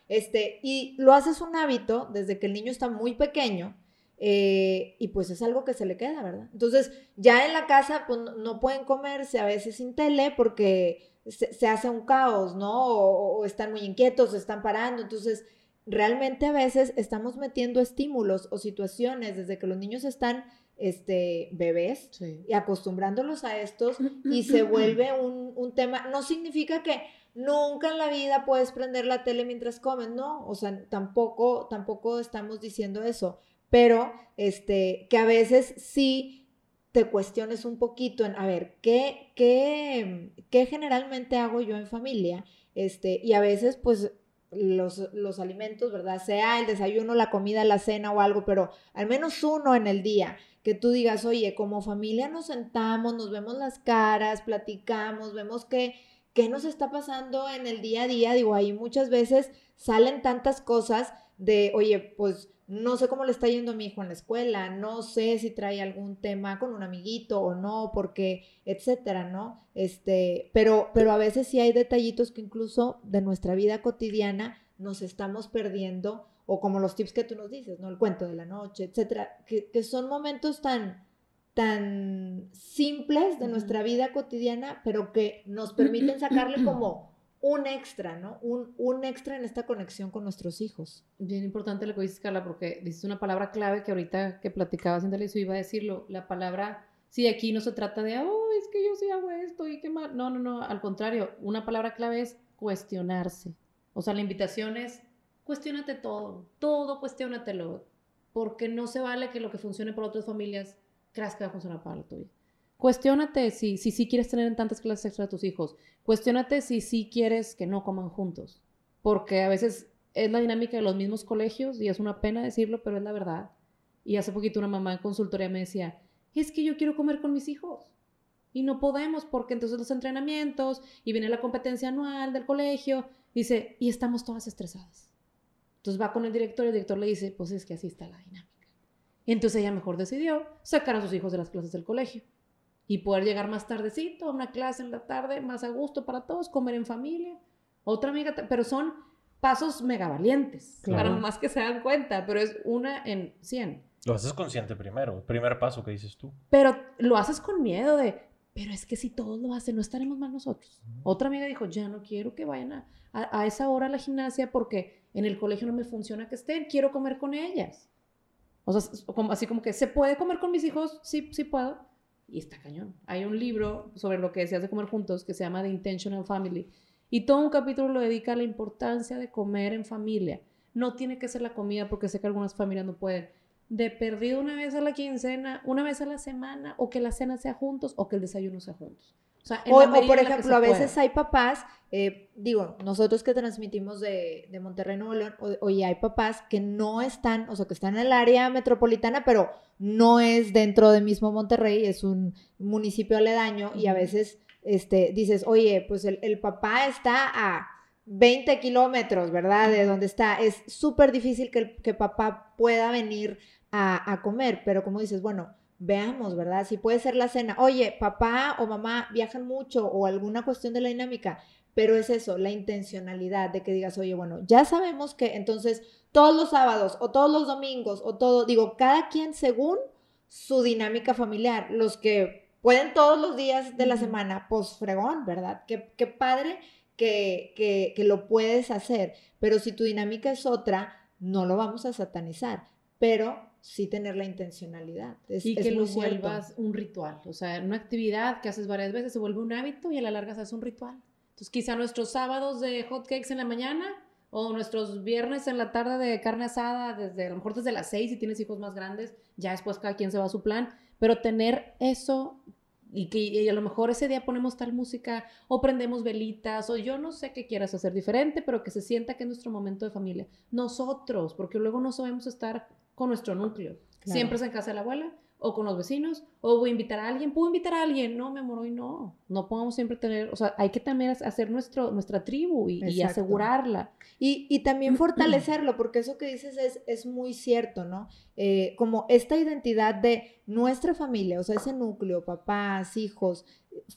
B: Este, y lo haces un hábito desde que el niño está muy pequeño, eh, y pues es algo que se le queda, ¿verdad? Entonces, ya en la casa pues, no pueden comerse a veces sin tele porque se, hace un caos, ¿no? O, están muy inquietos, se están parando. Entonces, realmente a veces estamos metiendo estímulos o situaciones desde que los niños están este, bebés y acostumbrándolos a estos [clears throat] y se vuelve un, un tema. No significa que nunca en la vida puedes prender la tele mientras comen, no, o sea, tampoco, tampoco estamos diciendo eso pero este, que a veces sí te cuestiones un poquito en, a ver, ¿qué, qué, qué generalmente hago yo en familia? Este, y a veces, pues, los, los, alimentos, ¿verdad? Sea el desayuno, la comida, la cena o algo, pero al menos uno en el día, que tú digas, oye, como familia nos sentamos, nos vemos las caras, platicamos, vemos qué, qué nos está pasando en el día a día. Digo, ahí muchas veces salen tantas cosas de, oye, pues no sé cómo le está yendo a mi hijo en la escuela, no sé si trae algún tema con un amiguito o no, porque, etcétera, ¿no? Este, pero, pero a veces sí hay detallitos que incluso de nuestra vida cotidiana nos estamos perdiendo, o como los tips que tú nos dices, ¿no? El cuento de la noche, etcétera, que, que son momentos tan, tan simples de nuestra vida cotidiana, pero que nos permiten [clears throat] sacarle como un extra, ¿no? Un, un, extra en esta conexión con nuestros hijos.
C: Bien importante lo que dices, Carla, porque dices una palabra clave que ahorita que platicabas televisión iba a decirlo. La palabra, sí, aquí no se trata de, oh, es que yo sí hago esto y qué mal. No, no, no, al contrario, una palabra clave es cuestionarse. O sea, la invitación es, cuestionate todo, todo cuestionatelo, porque no se vale que lo que funcione para otras familias creas que va a funcionar para la tuya. Cuestiónate si sí si, quieres tener en tantas clases extra a tus hijos. Cuestiónate si sí quieres que no coman juntos. Porque a veces es la dinámica de los mismos colegios y es una pena decirlo, pero es la verdad. Y hace poquito una mamá en consultoría me decía, es que yo quiero comer con mis hijos. Y no podemos porque entonces los entrenamientos y viene la competencia anual del colegio. Dice, y estamos todas estresadas. Entonces va con el director y el director le dice, pues es que así está la dinámica. Entonces ella mejor decidió sacar a sus hijos de las clases del colegio y poder llegar más tardecito a una clase en la tarde, más a gusto para todos, comer en familia. Otra amiga, pero son pasos mega valientes, para más que se dan cuenta, pero es una en 100.
A: Lo haces consciente primero, el primer paso que dices tú.
C: Pero lo haces con miedo de, pero es que si todos lo hacen, no estaremos mal nosotros. Otra amiga dijo, ya no quiero que vayan a, a, esa hora a la gimnasia porque en el colegio no me funciona que estén, quiero comer con ellas. O sea, así como que, ¿se puede comer con mis hijos? Sí, sí puedo y está cañón. Hay un libro sobre lo que se hace comer juntos que se llama The Intentional Family. Y todo un capítulo lo dedica a la importancia de comer en familia. No tiene que ser la comida porque sé que algunas familias no pueden. De perdido una vez a la quincena, una vez a la semana, o que la cena sea juntos o que el desayuno sea juntos.
B: O, por ejemplo, a veces hay papás, eh, digo, nosotros que transmitimos de, de Monterrey, Nuevo León, oye, hay papás que no están, o sea, que están en el área metropolitana, pero no es dentro de mismo Monterrey, es un municipio aledaño y a veces este, dices, oye, pues el, el papá está a 20 kilómetros, ¿verdad? De donde está. Es súper difícil que, el- que papá pueda venir a, a comer, pero como dices, bueno, veamos, ¿verdad? Si puede ser la cena. Oye, papá o mamá viajan mucho o alguna cuestión de la dinámica, pero es eso, la intencionalidad de que digas, oye, bueno, ya sabemos que entonces todos los sábados o todos los domingos o todo, digo, cada quien según su dinámica familiar, los que pueden todos los días de la semana, pues fregón, ¿verdad? Qué, qué padre que, que, que lo puedes hacer, pero si tu dinámica es otra, no lo vamos a satanizar, pero sí tener la intencionalidad. Es,
C: y que lo
B: cierto.
C: vuelvas un ritual. O sea, una actividad que haces varias veces se vuelve un hábito y a la larga se hace un ritual. Entonces, quizá nuestros sábados de hot cakes en la mañana o nuestros viernes en la tarde de carne asada, desde a lo mejor desde las seis si tienes hijos más grandes, ya después cada quien se va a su plan, pero tener eso y que y a lo mejor ese día ponemos tal música o prendemos velitas o yo no sé qué quieras hacer diferente, pero que se sienta que es nuestro momento de familia. Nosotros, porque luego no sabemos estar con nuestro núcleo.
B: Claro.
C: Siempre es en casa de la abuela o con los vecinos o voy a invitar a alguien, puedo invitar a alguien, no, mi amor, hoy no, no podemos siempre tener, o sea, hay que también hacer nuestro, nuestra tribu y, asegurarla.
B: Y, y también fortalecerlo, porque eso que dices es, es muy cierto, ¿no? Eh, como esta identidad de nuestra familia, o sea, ese núcleo, papás, hijos,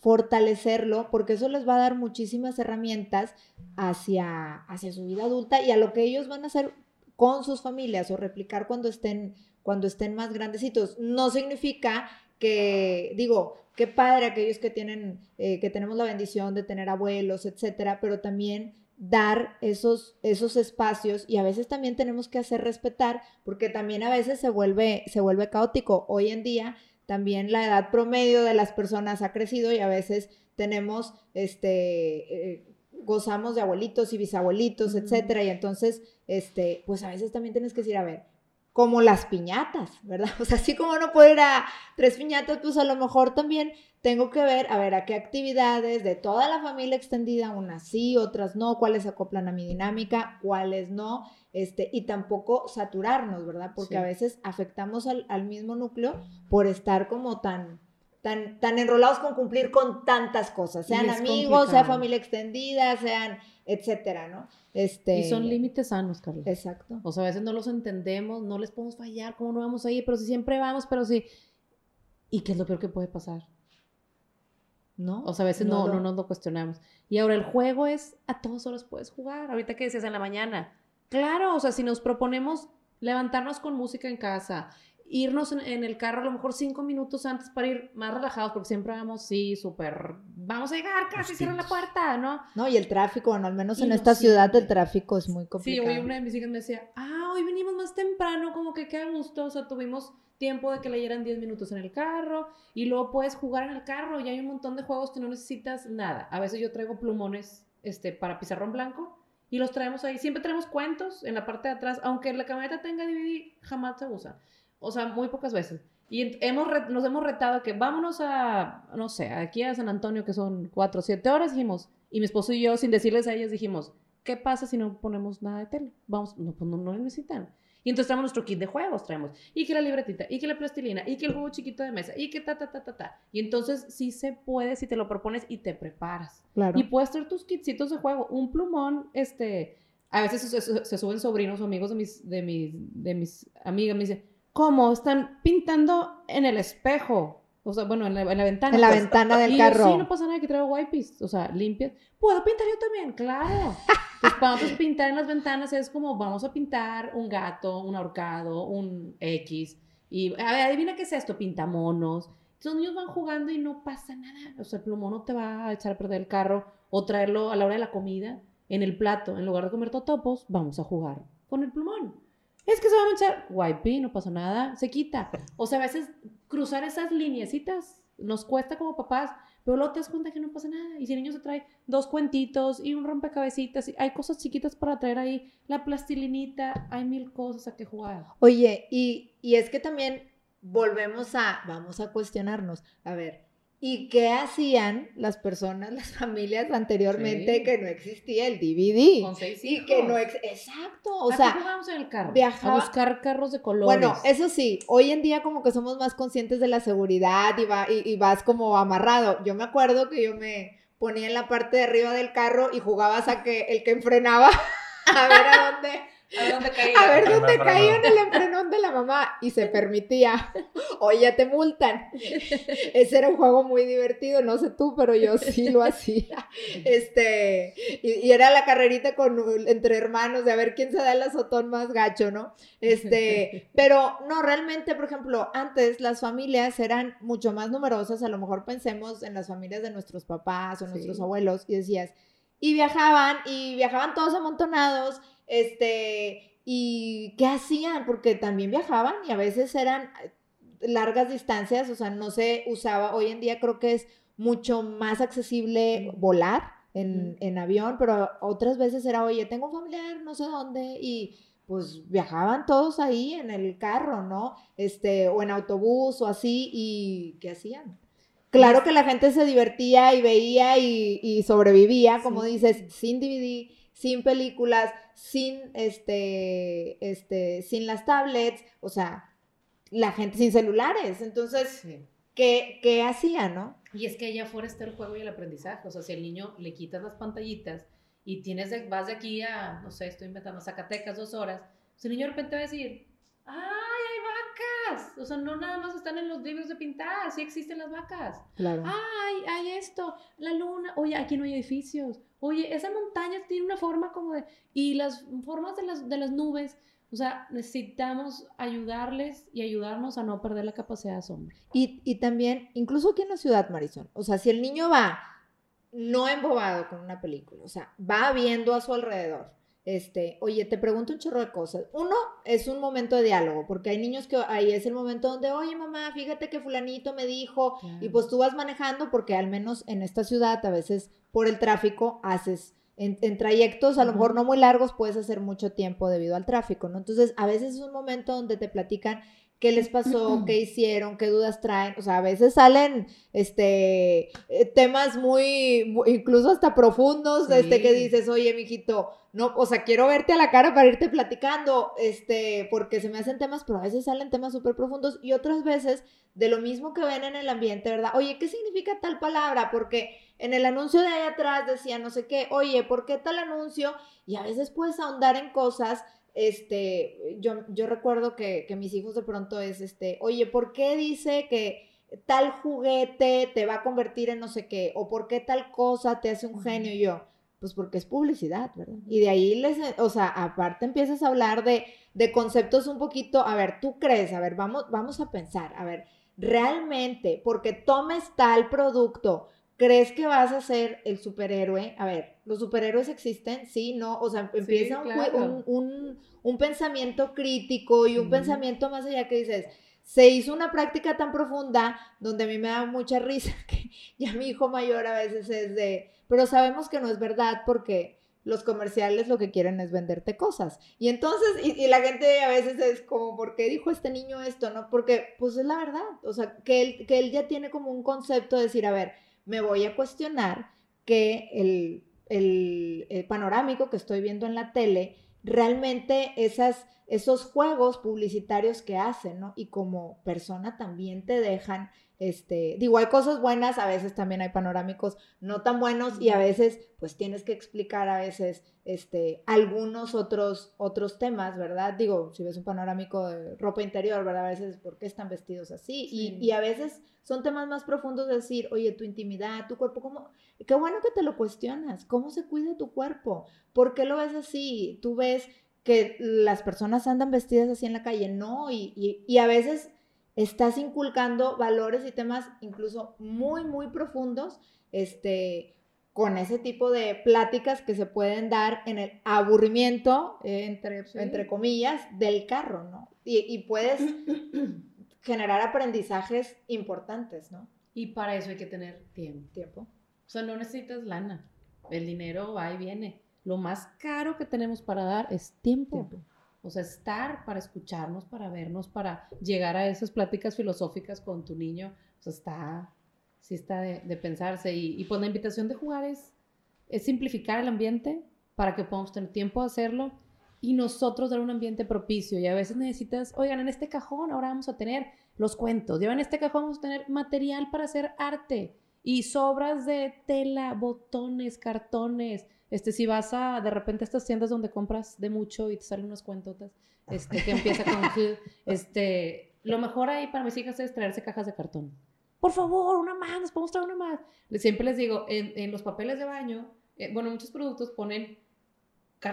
B: fortalecerlo, porque eso les va a dar muchísimas herramientas hacia, hacia su vida adulta y a lo que ellos van a hacer con sus familias o replicar cuando estén, cuando estén más grandecitos. No significa que, digo, qué padre aquellos que tienen, eh, que tenemos la bendición de tener abuelos, etcétera, pero también dar esos, esos espacios y a veces también tenemos que hacer respetar porque también a veces se vuelve, se vuelve caótico. Hoy en día también la edad promedio de las personas ha crecido y a veces tenemos, este, eh, gozamos de abuelitos y bisabuelitos, etcétera, y entonces, este, pues a veces también tienes que decir, a ver, como las piñatas, ¿verdad? [laughs] O sea, así como no puedo ir a tres piñatas, pues a lo mejor también tengo que ver, a ver, a qué actividades de toda la familia extendida, unas sí, otras no, cuáles acoplan a mi dinámica, cuáles no, este, y tampoco saturarnos, ¿verdad? Porque
C: Sí.
B: a veces afectamos al, al mismo núcleo por estar como tan, tan, tan enrolados con cumplir con tantas cosas, sean amigos, sea
C: complicado.
B: familia extendida, sean, etcétera, ¿no? Este,
C: Y son límites sanos, Carla.
B: Exacto.
C: O sea, a veces no los entendemos, no les podemos fallar, ¿cómo no vamos a ir? Pero si siempre vamos, pero sí. ¿Y qué es lo peor que puede pasar?
B: ¿No?
C: O sea, a veces no,
B: lo-
C: no nos lo cuestionamos. Y ahora el juego es a todas horas puedes jugar. Ahorita que decías en la mañana. Claro, o sea, si nos proponemos levantarnos con música en casa, irnos en, en el carro a lo mejor cinco minutos antes para ir más relajados, porque siempre vamos, sí, súper, vamos a llegar, casi cierran la puerta, ¿no?
B: No, y el tráfico, bueno, al menos
C: Y
B: en
C: no
B: esta ciudad
C: siempre.
B: el tráfico es muy
C: Sí,
B: complicado.
C: hoy una de mis hijas me decía, ah, hoy venimos más temprano, como que qué gusto, o sea, tuvimos tiempo de que leyeran 10 minutos en el carro y luego puedes jugar en el carro y hay un montón de juegos que no necesitas nada. A veces yo traigo plumones este, para pizarrón blanco y los traemos ahí. Siempre traemos cuentos en la parte de atrás, aunque la camioneta tenga DVD, jamás se usa. O sea, muy pocas veces. Y hemos nos hemos retado que vámonos a, no sé, aquí a San Antonio, que son 4 o 7 horas, dijimos, y mi esposo y yo, sin decirles a ellas, dijimos, ¿qué pasa si no ponemos nada de tele? Vamos, no, pues no, no necesitan. Y entonces traemos nuestro kit de juegos, traemos, y que la libretita, y que la plastilina, y que el juego chiquito de mesa, y que ta, ta, ta, ta, ta. Y entonces sí se puede si te lo propones y te preparas.
B: Claro.
C: Y puedes traer tus kitsitos de juego, un plumón, este, a veces se, se- se suben sobrinos o amigos de mis, de mis, de mis amigas, me dicen, ¿cómo? Están pintando en el espejo. O sea, bueno, en la, en la ventana.
B: en la
C: pues.
B: ventana del
C: Y yo,
B: carro.
C: sí, no pasa nada que traigo wipes, o sea, limpias. ¿Puedo pintar yo también? Claro. [laughs] Pues para nosotros pintar en las ventanas es como vamos a pintar un gato, un ahorcado, un X. Y a ver, adivina qué es esto, pintamonos. Entonces los niños van jugando y no pasa nada. O sea, el plumón no te va a echar a perder el carro o traerlo a la hora de la comida en el plato. En lugar de comer totopos, vamos a jugar con el plumón. Es que se va a manchar. Wipe, no pasa nada, se quita. O sea, a veces cruzar esas lineecitas nos cuesta como papás, pero luego te das cuenta que no pasa nada. Y si el niño se trae dos cuentitos y un rompecabecitas, hay cosas chiquitas para traer ahí, la plastilinita, hay mil cosas a que jugar.
B: Oye, y, y es que también volvemos a, vamos a cuestionarnos, a ver, ¿Y qué hacían las personas, [laughs] las familias anteriormente que no existía el DVD?
C: Con seis
B: Y
C: hijos.
B: que no ex- exacto, o
C: ¿A qué
B: sea,
C: jugábamos en el carro?
B: viajaba-
C: A buscar carros de colores.
B: bueno, eso sí, hoy en día como que somos más conscientes de la seguridad y, va, y, y vas como amarrado. Yo me acuerdo que yo me ponía en la parte de arriba del carro y jugabas a que el que enfrenaba [laughs] a ver a dónde,
C: A ver dónde caía.
B: a ver
A: El
B: dónde
A: más
B: caía en el enfrenón de la mamá y se permitía. [laughs] Hoy ya te multan. [laughs] Ese era un juego muy divertido, no sé tú, pero yo sí lo hacía. [laughs] Este, y, y era la carrerita con entre hermanos de a ver quién se da el azotón más gacho, ¿no? Este, pero no, realmente, por ejemplo, antes las familias eran mucho más numerosas, a lo mejor pensemos en las familias de nuestros papás o
C: Sí.
B: nuestros abuelos y decías, y viajaban, y viajaban todos amontonados, este, y ¿qué hacían? Porque también viajaban y a veces eran eh, largas distancias, o sea, no se usaba, hoy en día creo que es mucho más accesible volar en, en avión, pero otras veces era, oye, tengo un familiar, no sé dónde, y pues viajaban todos ahí en el carro, ¿no? Este, o en autobús o así, y ¿qué hacían? Claro que la gente se divertía y veía y, y sobrevivía, como
C: Sí.
B: dices, sin DVD, sin películas, sin este, este, sin las tablets, o sea, la gente sin celulares. Entonces,
C: Sí.
B: ¿qué, qué hacía, no?
C: Y es que allá afuera está el juego y el aprendizaje. O sea, si al niño le quitas las pantallitas y tienes de- vas de aquí a, no sé, estoy inventando, Zacatecas dos horas, pues el niño de repente va a decir, ¡ay, hay vacas! O sea, no nada más están en los libros de pintar, sí existen las vacas.
B: Claro.
C: ¡Ay, hay esto! La luna, oye, aquí no hay edificios. Oye, esa montaña tiene una forma como de... Y las formas de las, de las nubes, o sea, necesitamos ayudarles y ayudarnos a no perder la capacidad de asombro.
B: Y, y también, incluso aquí en la ciudad, Marisol, o sea, si el niño va no embobado con una película, o sea, va viendo a su alrededor, este, oye, te pregunto un chorro de cosas. Uno, es un momento de diálogo, porque hay niños que ahí es el momento donde, oye, mamá, fíjate que fulanito me dijo, y pues tú vas manejando, porque al menos en esta ciudad, a veces por el tráfico, haces... En, en trayectos a lo mejor no muy largos puedes hacer mucho tiempo debido al tráfico, ¿no? Entonces, a veces es un momento donde te platican qué les pasó, qué hicieron, qué dudas traen. O sea, a veces salen este eh, temas muy, mu- incluso hasta profundos, este que dices, oye, mijito, no, o sea, quiero verte a la cara para irte platicando, este, porque se me hacen temas, pero a veces salen temas súper profundos y otras veces de lo mismo que ven en el ambiente, ¿verdad? Oye, ¿qué significa tal palabra? Porque en el anuncio de ahí atrás decía no sé qué, oye, ¿por qué tal anuncio? Y a veces puedes ahondar en cosas este, yo, yo recuerdo que, que mis hijos de pronto es, este, oye, ¿por qué dice que tal juguete te va a convertir en no sé qué? ¿O por qué tal cosa te hace un genio? Y yo, pues porque es publicidad, ¿verdad? Y de ahí les, o sea, aparte empiezas a hablar de, de conceptos un poquito, a ver, tú crees, a ver, vamos, vamos a pensar, a ver, realmente, porque tomes tal producto, ¿crees que vas a ser el superhéroe? A ver, ¿los superhéroes existen? Sí, no, o sea, empieza un,
C: claro.
B: un, un, un pensamiento crítico y un pensamiento más allá que dices, se hizo una práctica tan profunda donde a mí me da mucha [laughs] risa que ya mi hijo mayor a veces es de, pero sabemos que no es verdad porque los comerciales lo que quieren es venderte cosas. Y entonces, y, y la gente a veces es como, ¿por qué dijo este niño esto? ¿No? Porque pues es la verdad, o sea, que él, que él ya tiene como un concepto de decir, a ver, me voy a cuestionar que el, el, panorámico que estoy viendo en la tele, realmente esas, esos juegos publicitarios que hacen, ¿no? Y como persona también te dejan, este, digo, hay cosas buenas, a veces también hay panorámicos no tan buenos y a veces pues tienes que explicar a veces, este, algunos otros, otros temas, ¿verdad? Digo, si ves un panorámico de ropa interior, ¿verdad? A veces, ¿por qué están vestidos así?
C: Sí.
B: Y, y a veces son temas más profundos de decir, oye, tu intimidad, tu cuerpo, ¿cómo? Qué bueno que te lo cuestionas, ¿cómo se cuida tu cuerpo? ¿Por qué lo ves así? Tú ves que las personas andan vestidas así en la calle, no, y, y, y a veces estás inculcando valores y temas incluso muy, muy profundos, este, con ese tipo de pláticas que se pueden dar en el aburrimiento, eh, entre,
C: Sí.
B: entre comillas, del carro, ¿no? Y, y puedes [clears throat] generar aprendizajes importantes, ¿no?
C: Y para eso hay que tener tiempo.
B: Tiempo.
C: O sea, no necesitas lana. El dinero va y viene. Lo más caro que tenemos para dar es tiempo.
B: Tiempo.
C: O sea, estar para escucharnos, para vernos, para llegar a esas pláticas filosóficas con tu niño. O sea, está, sí está de, pensarse. Y, y, pues la invitación de jugar es, simplificar el ambiente para que podamos tener tiempo de hacerlo y nosotros dar un ambiente propicio. Y a veces necesitas, oigan, en este cajón ahora vamos a tener los cuentos, ya en este cajón vamos a tener material para hacer arte y sobras de tela, botones, cartones. Este, si vas a, de repente, a estas tiendas donde compras de mucho y te salen unas cuentotas, este, que empieza con, [laughs] este, lo mejor ahí para mis hijas es traerse cajas de cartón. Por favor, una más, nos podemos traer una más. Siempre les digo, en, en los papeles de baño, eh, bueno, muchos productos ponen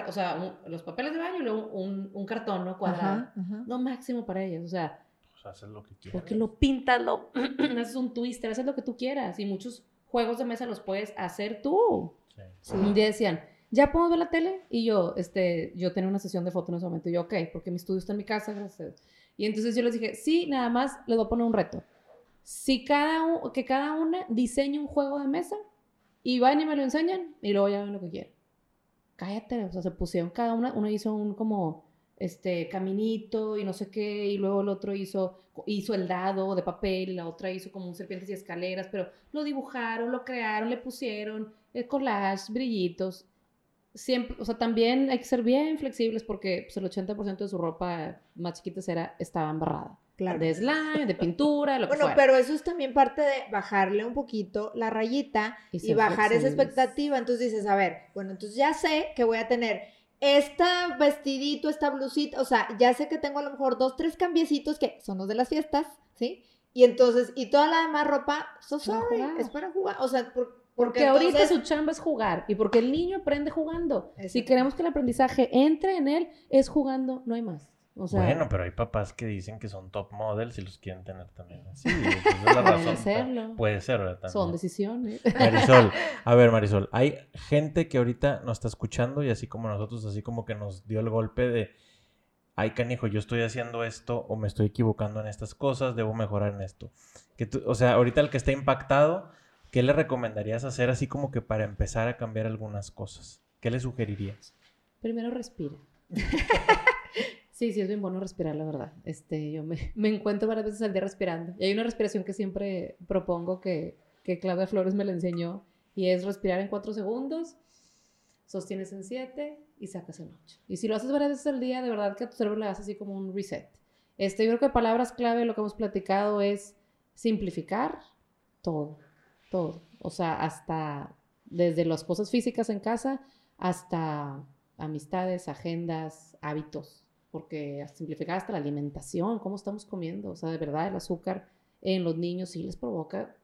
C: o sea, los papeles de baño y luego un, un cartón, ¿no? Cuadrado. Lo máximo para ellos, o sea.
A: Pues haces lo que quieras.
C: Porque lo pintas, lo [clears throat] haces un twister, haces lo que tú quieras. Y muchos juegos de mesa los puedes hacer tú. Sí. Un día decían, ¿ya podemos ver la tele? Y yo, este, yo tenía una sesión de foto en ese momento. Y yo, ok, porque mi estudio está en mi casa. Y entonces yo les dije, sí, nada más les voy a poner un reto. Si cada que cada una diseñe un juego de mesa y van y me lo enseñan y luego ya ven lo que quieran cállate, o sea, se pusieron cada una, uno hizo un como, este, caminito y no sé qué, y luego el otro hizo, hizo el dado de papel, la otra hizo como un serpientes y escaleras, pero lo dibujaron, lo crearon, le pusieron el eh, collage, brillitos. Siempre, o sea, también hay que ser bien flexibles porque pues, el 80% de su ropa más chiquita era, estaba embarrada. Claro. De slime, de pintura, lo que
B: Bueno, pero eso es también parte de bajarle un poquito la rayita y, bajar esa expectativa. Entonces dices, a ver, bueno, entonces ya sé que voy a tener este vestidito, esta blusita, o sea, ya sé que tengo a lo mejor dos, tres cambiecitos que son los de las fiestas, ¿sí? Y entonces, y toda la demás ropa, so sorry, es para jugar, o sea,
C: porque, ahorita su chamba es jugar y porque el niño aprende jugando. Si queremos que el aprendizaje entre en él, es jugando, no hay más
A: bueno, pero hay papás que dicen que son top models y los quieren tener también así. [laughs] Es la razón. Puede ser, ¿verdad?
C: Son decisiones.
A: Marisol, [laughs] a ver, Marisol, hay gente que ahorita nos está escuchando y así como nosotros, así como que nos dio el golpe de, ay, canijo, yo estoy haciendo esto o me estoy equivocando en estas cosas, debo mejorar en esto. Que o sea, ahorita el que está impactado, ¿qué le recomendarías hacer así como que para empezar a cambiar algunas cosas? ¿Qué le sugerirías?
C: Primero respira. [laughs] Sí, sí, es bien bueno respirar, la verdad. Este, yo me, [laughs] me, encuentro varias veces al día respirando. Y hay una respiración que siempre propongo que, que Claudia Flores me la enseñó y es respirar en cuatro segundos, sostienes en siete y sacas en ocho. Y si lo haces varias veces al día, de verdad que a tu cerebro le das así como un reset. Este, yo creo que palabras clave, lo que hemos platicado es simplificar todo, todo. O sea, hasta desde las cosas físicas en casa hasta amistades, agendas, hábitos porque simplificar hasta la alimentación, cómo estamos comiendo, o sea, de verdad el azúcar en los niños sí les provoca,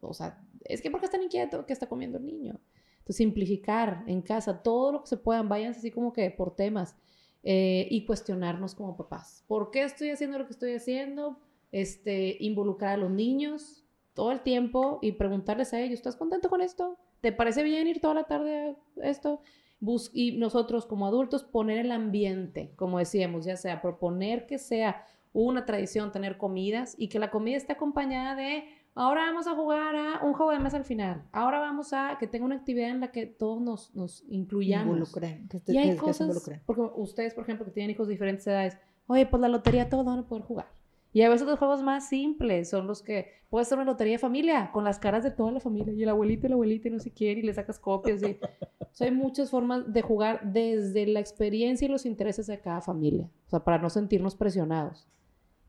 C: o sea, es que porque están inquietos, ¿qué está comiendo el niño? Entonces, simplificar en casa todo lo que se puedan, vayan así como que por temas eh, y cuestionarnos como papás. ¿Por qué estoy haciendo lo que estoy haciendo? Este, involucrar a los niños todo el tiempo y preguntarles a ellos, ¿estás contento con esto? ¿Te parece bien ir toda la tarde a esto? Y nosotros como adultos poner el ambiente, como decíamos, ya sea proponer que sea una tradición tener comidas y que la comida esté acompañada de ahora vamos a jugar a un juego de mesa al final, ahora vamos a que tenga una actividad en la que todos nos, nos incluyamos. Involucren, que y hay cosas, porque ustedes, por ejemplo, que tienen hijos de diferentes edades, oye, pues la lotería todos van a poder jugar. Y a veces los juegos más simples son los que puede ser una lotería de familia, con las caras de toda la familia, y el abuelito y la abuelita y no sé quién, y le sacas copias. Y... [laughs] hay muchas formas de jugar desde la experiencia y los intereses de cada familia, o sea, para no sentirnos presionados.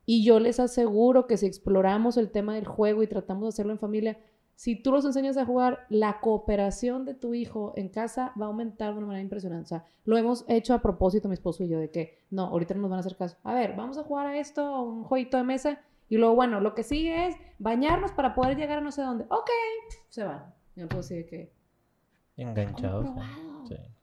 C: Y yo les aseguro que si exploramos el tema del juego y tratamos de hacerlo en familia, si tú los enseñas a jugar, la cooperación de tu hijo en casa va a aumentar de una manera impresionante. O sea, lo hemos hecho a propósito, mi esposo y yo, de que no, ahorita no nos van a hacer caso. A ver, vamos a jugar a esto, un jueguito de mesa, y luego, bueno, lo que sigue es bañarnos para poder llegar a no sé dónde. Ok, se van. Yo puedo decir que.
A: Enganchados.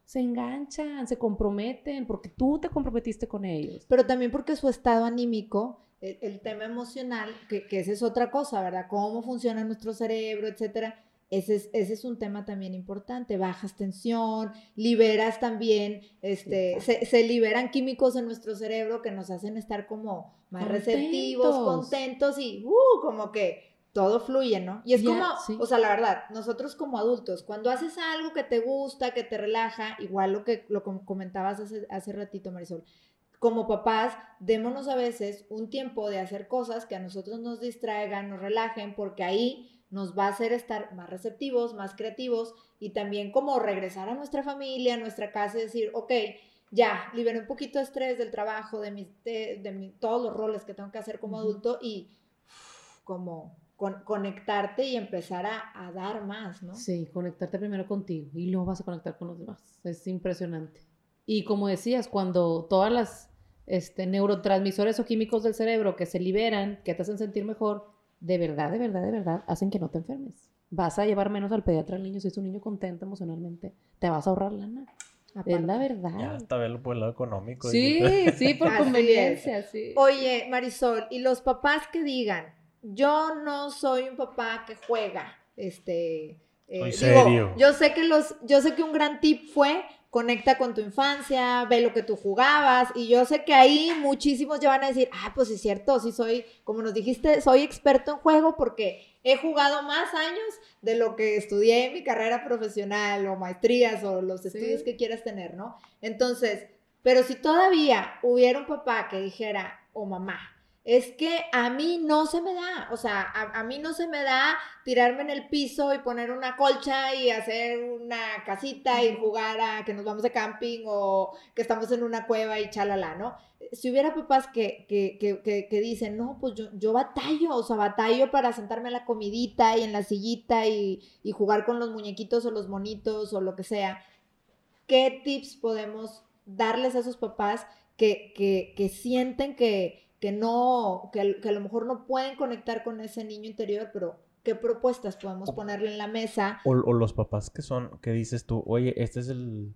C: Se enganchan, se comprometen, porque tú te comprometiste con ellos.
B: Pero también porque su estado anímico el, tema emocional, que, que, esa es otra cosa, ¿verdad? Cómo funciona nuestro cerebro, etcétera. Ese es, ese es un tema también importante. Bajas tensión, liberas también, este, se, se, liberan químicos en nuestro cerebro que nos hacen estar como más receptivos, contentos y uh, como que todo fluye, ¿no? Y es como, o sea, la verdad, nosotros como adultos, cuando haces algo que te gusta, que te relaja, igual lo que lo comentabas hace, hace ratito, Marisol, como papás, démonos a veces un tiempo de hacer cosas que a nosotros nos distraigan, nos relajen, porque ahí nos va a hacer estar más receptivos, más creativos y también como regresar a nuestra familia, a nuestra casa y decir, ok, ya, liberé un poquito de estrés del trabajo, de, mis, de, todos los roles que tengo que hacer como adulto y como conectarte y empezar a, dar más, ¿no?
C: Sí, conectarte primero contigo y luego vas a conectar con los demás. Es impresionante. Y como decías, cuando todas las este, neurotransmisores o químicos del cerebro que se liberan, que te hacen sentir mejor, de verdad, de verdad, de verdad, hacen que no te enfermes. Vas a llevar menos al pediatra al niño si es un niño contento emocionalmente. Te vas a ahorrar lana. Es la verdad.
A: Ya hasta verlo por el lado económico.
C: Sí, sí, por [laughs] conveniencia, sí.
B: Oye, Marisol, y los papás que digan, yo no soy un papá que juega, este...
A: Eh, serio.
B: yo sé que los, yo sé que un gran tip fue conecta con tu infancia, ve lo que tú jugabas y yo sé que ahí muchísimos ya van a decir, ah, pues es cierto, sí soy, como nos dijiste, soy experto en juego porque he jugado más años de lo que estudié en mi carrera profesional o maestrías o los estudios que quieras tener, ¿no? Entonces, pero si todavía hubiera un papá que dijera, o mamá, es que a mí no se me da, o sea, a, mí no se me da tirarme en el piso y poner una colcha y hacer una casita y jugar a que nos vamos de camping o que estamos en una cueva y chalala, ¿no? Si hubiera papás que, que, que, que dicen, no, pues yo, yo batallo, o sea, batallo para sentarme en la comidita y en la sillita y, y jugar con los muñequitos o los monitos o lo que sea, ¿qué tips podemos darles a esos papás que, que sienten que que no, que, a lo mejor no pueden conectar con ese niño interior, pero qué propuestas podemos ponerle en la mesa.
A: O, los papás que son, que dices tú, oye, este es el,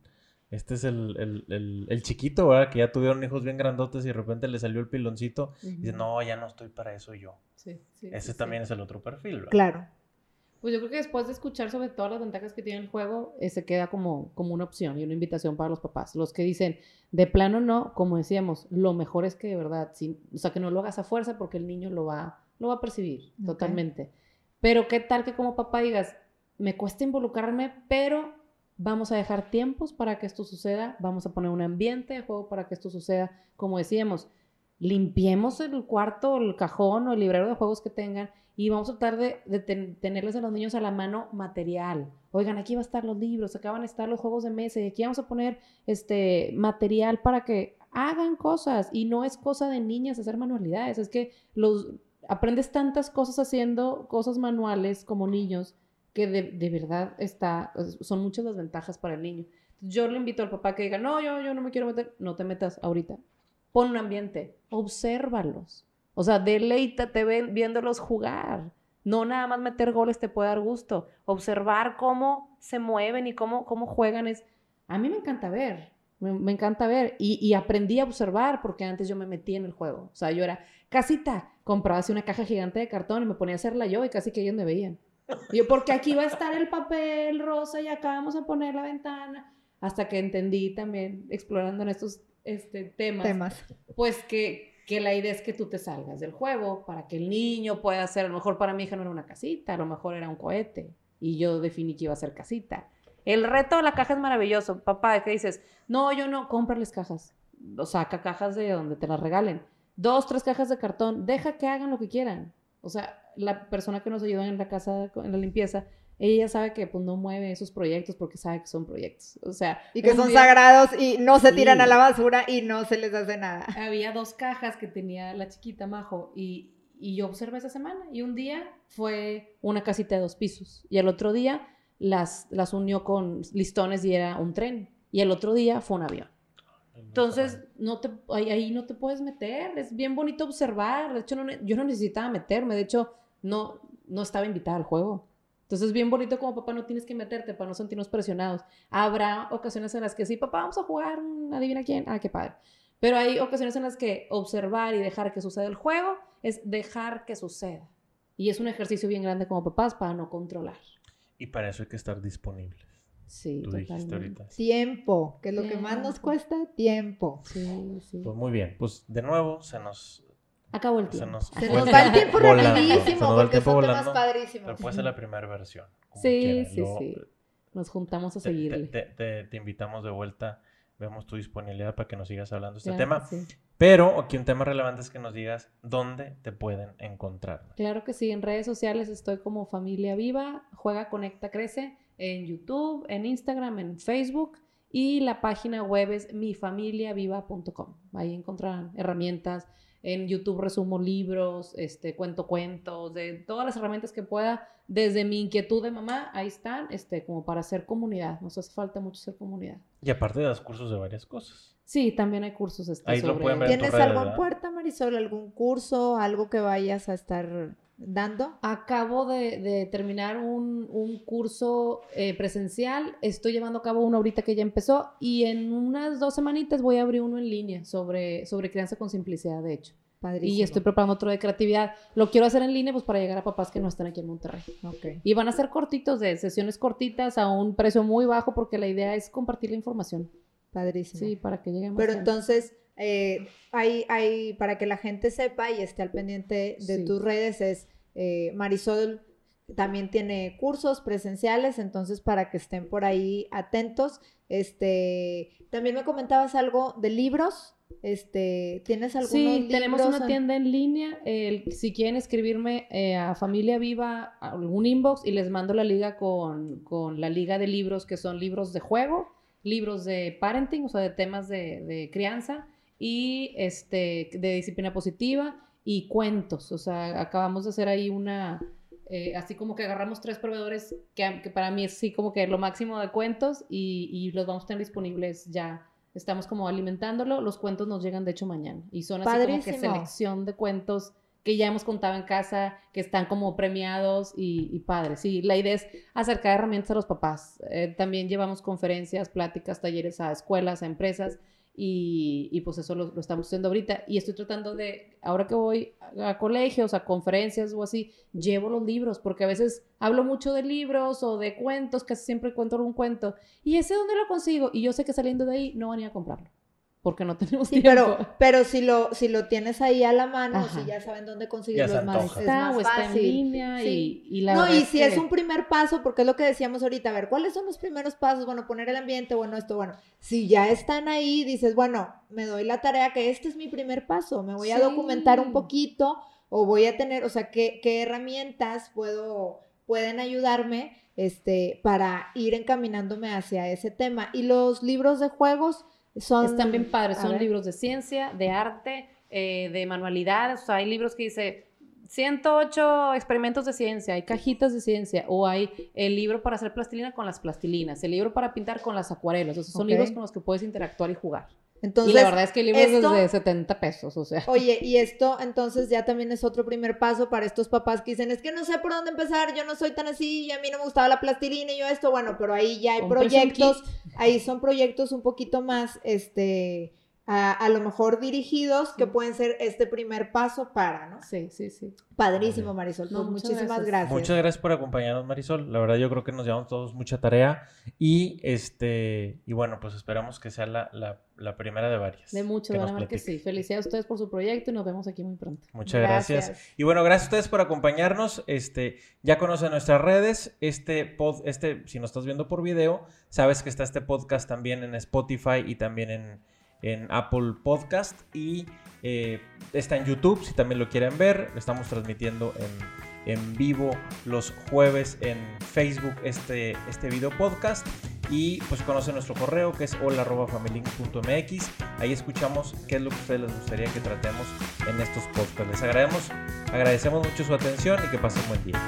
A: este es el, el, chiquito, ¿verdad? Que ya tuvieron hijos bien grandotes y de repente le salió el piloncito. Y dice, no, ya no estoy para eso yo. Sí, sí, Ese también es el otro perfil, ¿verdad?
B: Claro.
C: Pues yo creo que después de escuchar sobre todas las ventajas que tiene el juego, eh, se queda como, como una opción y una invitación para los papás. Los que dicen, de plano no, como decíamos, lo mejor es que de verdad, o sea, que no lo hagas a fuerza porque el niño lo va, lo va a percibir totalmente. Pero qué tal que como papá digas, me cuesta involucrarme, pero vamos a dejar tiempos para que esto suceda, vamos a poner un ambiente de juego para que esto suceda, como decíamos, limpiemos el cuarto, el cajón o el librero de juegos que tengan y vamos a tratar de, tenerles a los niños a la mano material. Oigan, aquí va a estar los libros, acá van estar los juegos de mesa y aquí vamos a poner este material para que hagan cosas y no es cosa de niñas hacer manualidades, es que los aprendes tantas cosas haciendo cosas manuales como niños que de, de verdad está, son muchas las ventajas para el niño. Yo le invito al papá que diga, no, yo, yo no me quiero meter, no te metas ahorita. Pon un ambiente, obsérvalos o sea, deleítate viéndolos jugar. No nada más meter goles te puede dar gusto. Observar cómo se mueven y cómo, cómo juegan es... A mí me encanta ver, me, encanta ver. Y, aprendí a observar porque antes yo me metí en el juego. O sea, yo era casita, compraba así una caja gigante de cartón y me ponía a hacerla yo y casi que ellos me veían. yo, porque aquí va a estar el papel rosa y acá vamos a poner la ventana. Hasta que entendí también, explorando en estos este, temas, temas, pues que que la idea es que tú te salgas del juego para que el niño pueda hacer, a lo mejor para mi hija no era una casita, a lo mejor era un cohete y yo definí que iba a ser casita. El reto de la caja es maravilloso. Papá, ¿qué dices? No, yo no, cómprales cajas. O saca cajas de donde te las regalen. Dos, tres cajas de cartón. Deja que hagan lo que quieran. O sea, la persona que nos ayudó en la casa, en la limpieza, ella sabe que pues no mueve esos proyectos porque sabe que son proyectos. O sea,
B: y que son sagrados y no se tiran a la basura y no se les hace nada. [laughs]
C: Había dos cajas que tenía la chiquita Majo y, y yo observé esa semana y un día fue una casita de dos pisos y el otro día las, las unió con listones y era un tren y el otro día fue un avión. Entonces, no te, ahí, no te puedes meter, es bien bonito observar, de hecho yo no necesitaba meterme, de hecho no, no estaba invitada al juego. Entonces, bien bonito como papá, no tienes que meterte para no sentirnos presionados. Habrá ocasiones en las que sí, papá, vamos a jugar, adivina quién, ah, qué padre. Pero hay ocasiones en las que observar y dejar que suceda el juego es dejar que suceda. Y es un ejercicio bien grande como papás para no controlar.
A: Y para eso hay que estar disponibles.
C: Sí, totalmente.
B: Tiempo, que es lo que más nos cuesta, tiempo.
C: Sí, sí.
A: Pues muy bien, pues de nuevo se nos
C: Acabó el tiempo.
B: Se nos, va el tiempo rapidísimo porque son temas padrísimos.
A: Pero puede ser la primera versión.
C: Sí, sí, sí. Nos juntamos a seguirle.
A: Te, te, invitamos de vuelta. Vemos tu disponibilidad para que nos sigas hablando de este tema. Pero aquí un tema relevante es que nos digas dónde te pueden encontrar.
C: Claro que sí, en redes sociales estoy como Familia Viva, Juega, Conecta, Crece, en YouTube, en Instagram, en Facebook y la página web es mifamiliaviva.com. Ahí encontrarán herramientas. En YouTube resumo libros, este, cuento cuentos, de todas las herramientas que pueda, desde mi inquietud de mamá, ahí están, este, como para hacer comunidad. Nos hace falta mucho ser comunidad.
A: Y aparte das cursos de varias cosas.
C: Sí, también hay cursos. Este,
A: Ahí lo
C: sobre-
A: pueden ver. en
B: ¿Tienes algo en puerta, Marisol? ¿Algún curso, algo que vayas a estar dando?
C: Acabo de, de terminar un, un curso eh, presencial, estoy llevando a cabo uno ahorita que ya empezó y en unas dos semanitas voy a abrir uno en línea sobre, sobre crianza con simplicidad, de hecho.
B: Padrísimo.
C: Y estoy preparando otro de creatividad. Lo quiero hacer en línea pues para llegar a papás que no están aquí en Monterrey.
B: Ok.
C: Y van a ser cortitos, de sesiones cortitas a un precio muy bajo porque la idea es compartir la información.
B: Padrísimo.
C: Sí, para que lleguen más
B: Pero
C: gente.
B: entonces, eh, hay, hay, para que la gente sepa y esté al pendiente de
C: Sí.
B: tus redes, es eh, Marisol también tiene cursos presenciales, entonces para que estén por ahí atentos. Este, también me comentabas algo de libros. Este, ¿tienes algunos
C: Sí, tenemos una
B: en-
C: tienda en línea. si quieren escribirme eh, a Familia Viva, algún inbox y les mando la liga con, con la liga de libros que son libros de juego, libros de parenting, o sea, de temas de, de crianza y este, de disciplina positiva y cuentos. O sea, acabamos de hacer ahí una, eh, así como que agarramos tres proveedores que, que para mí es sí como que lo máximo de cuentos y, y los vamos a tener disponibles ya. Estamos como alimentándolo. Los cuentos nos llegan de hecho mañana y son así como que selección de cuentos que ya hemos contado en casa, que están como premiados y, y padres. Sí, la idea es acercar herramientas a los papás. Eh, también llevamos conferencias, pláticas, talleres a escuelas, a empresas y, y pues eso lo, lo estamos haciendo ahorita. Y estoy tratando de, ahora que voy a, colegios, a conferencias o así, llevo los libros, porque a veces hablo mucho de libros o de cuentos, casi siempre cuento algún cuento. ¿Y ese dónde lo consigo? Y yo sé que saliendo de ahí no van a ir a comprarlo, porque no [laughs] tenemos
B: Sí,
C: tiempo.
B: pero, pero si lo, si lo tienes ahí a la mano,
C: Ajá.
B: si ya saben dónde conseguirlo,
A: se
B: es más, es
C: está
B: más
C: o está en
B: fácil.
C: línea
B: Sí.
C: y, y la
B: no, y si es un primer paso, porque es lo que decíamos ahorita, a ver, ¿cuáles son los primeros pasos? Bueno, poner el ambiente, bueno, esto, bueno, si ya están ahí, dices, bueno, me doy la tarea que este es mi primer paso, me voy a
C: Sí.
B: documentar un poquito o voy a tener, o sea, ¿qué, qué herramientas puedo, pueden ayudarme este, para ir encaminándome hacia ese tema? Y los libros de juegos son...
C: Están bien padres, son
B: ver.
C: libros de ciencia, de arte, eh, de manualidades, o sea, hay libros que dice 108 experimentos de ciencia, hay cajitas de ciencia, o hay el libro para hacer plastilina con las plastilinas, el libro para pintar con las acuarelas, o sea, son libros con los que puedes interactuar y jugar.
B: Entonces,
C: y la verdad es que el libro
B: esto-
C: es de 70 pesos, o sea.
B: Oye, y esto entonces ya también es otro primer paso para estos papás que dicen, es que no sé por dónde empezar, yo no soy tan así, y a mí no me gustaba la plastilina y yo esto, bueno, pero ahí ya hay proyectos, ahí son proyectos un poquito más, este, a, a lo mejor dirigidos que pueden ser este primer paso para, ¿no?
C: Sí, sí, sí.
B: Padrísimo, Marisol,
C: No,
B: pues muchísimas
C: gracias.
B: gracias.
A: Muchas gracias por acompañarnos, Marisol. La verdad, yo creo que nos llevamos todos mucha tarea. Y este, y bueno, pues esperamos que sea la, la- la primera de varias.
C: De mucho,
A: que
C: van
A: nos
C: a ver que sí. Felicidades a ustedes por su proyecto y nos vemos aquí muy pronto.
A: Muchas gracias. Y bueno, gracias a ustedes por acompañarnos. Este, ya conocen nuestras redes. Este pod, este, si nos estás viendo por video, sabes que está este podcast también en Spotify y también en, en Apple Podcast. Y eh, está en YouTube, si también lo quieren ver. Estamos transmitiendo en, en vivo los jueves en Facebook este, este video podcast. Y pues conocen nuestro correo que es hola.familylink.mx. Ahí escuchamos qué es lo que a ustedes les gustaría que tratemos en estos podcasts. Les agradecemos, agradecemos mucho su atención y que pasen buen día.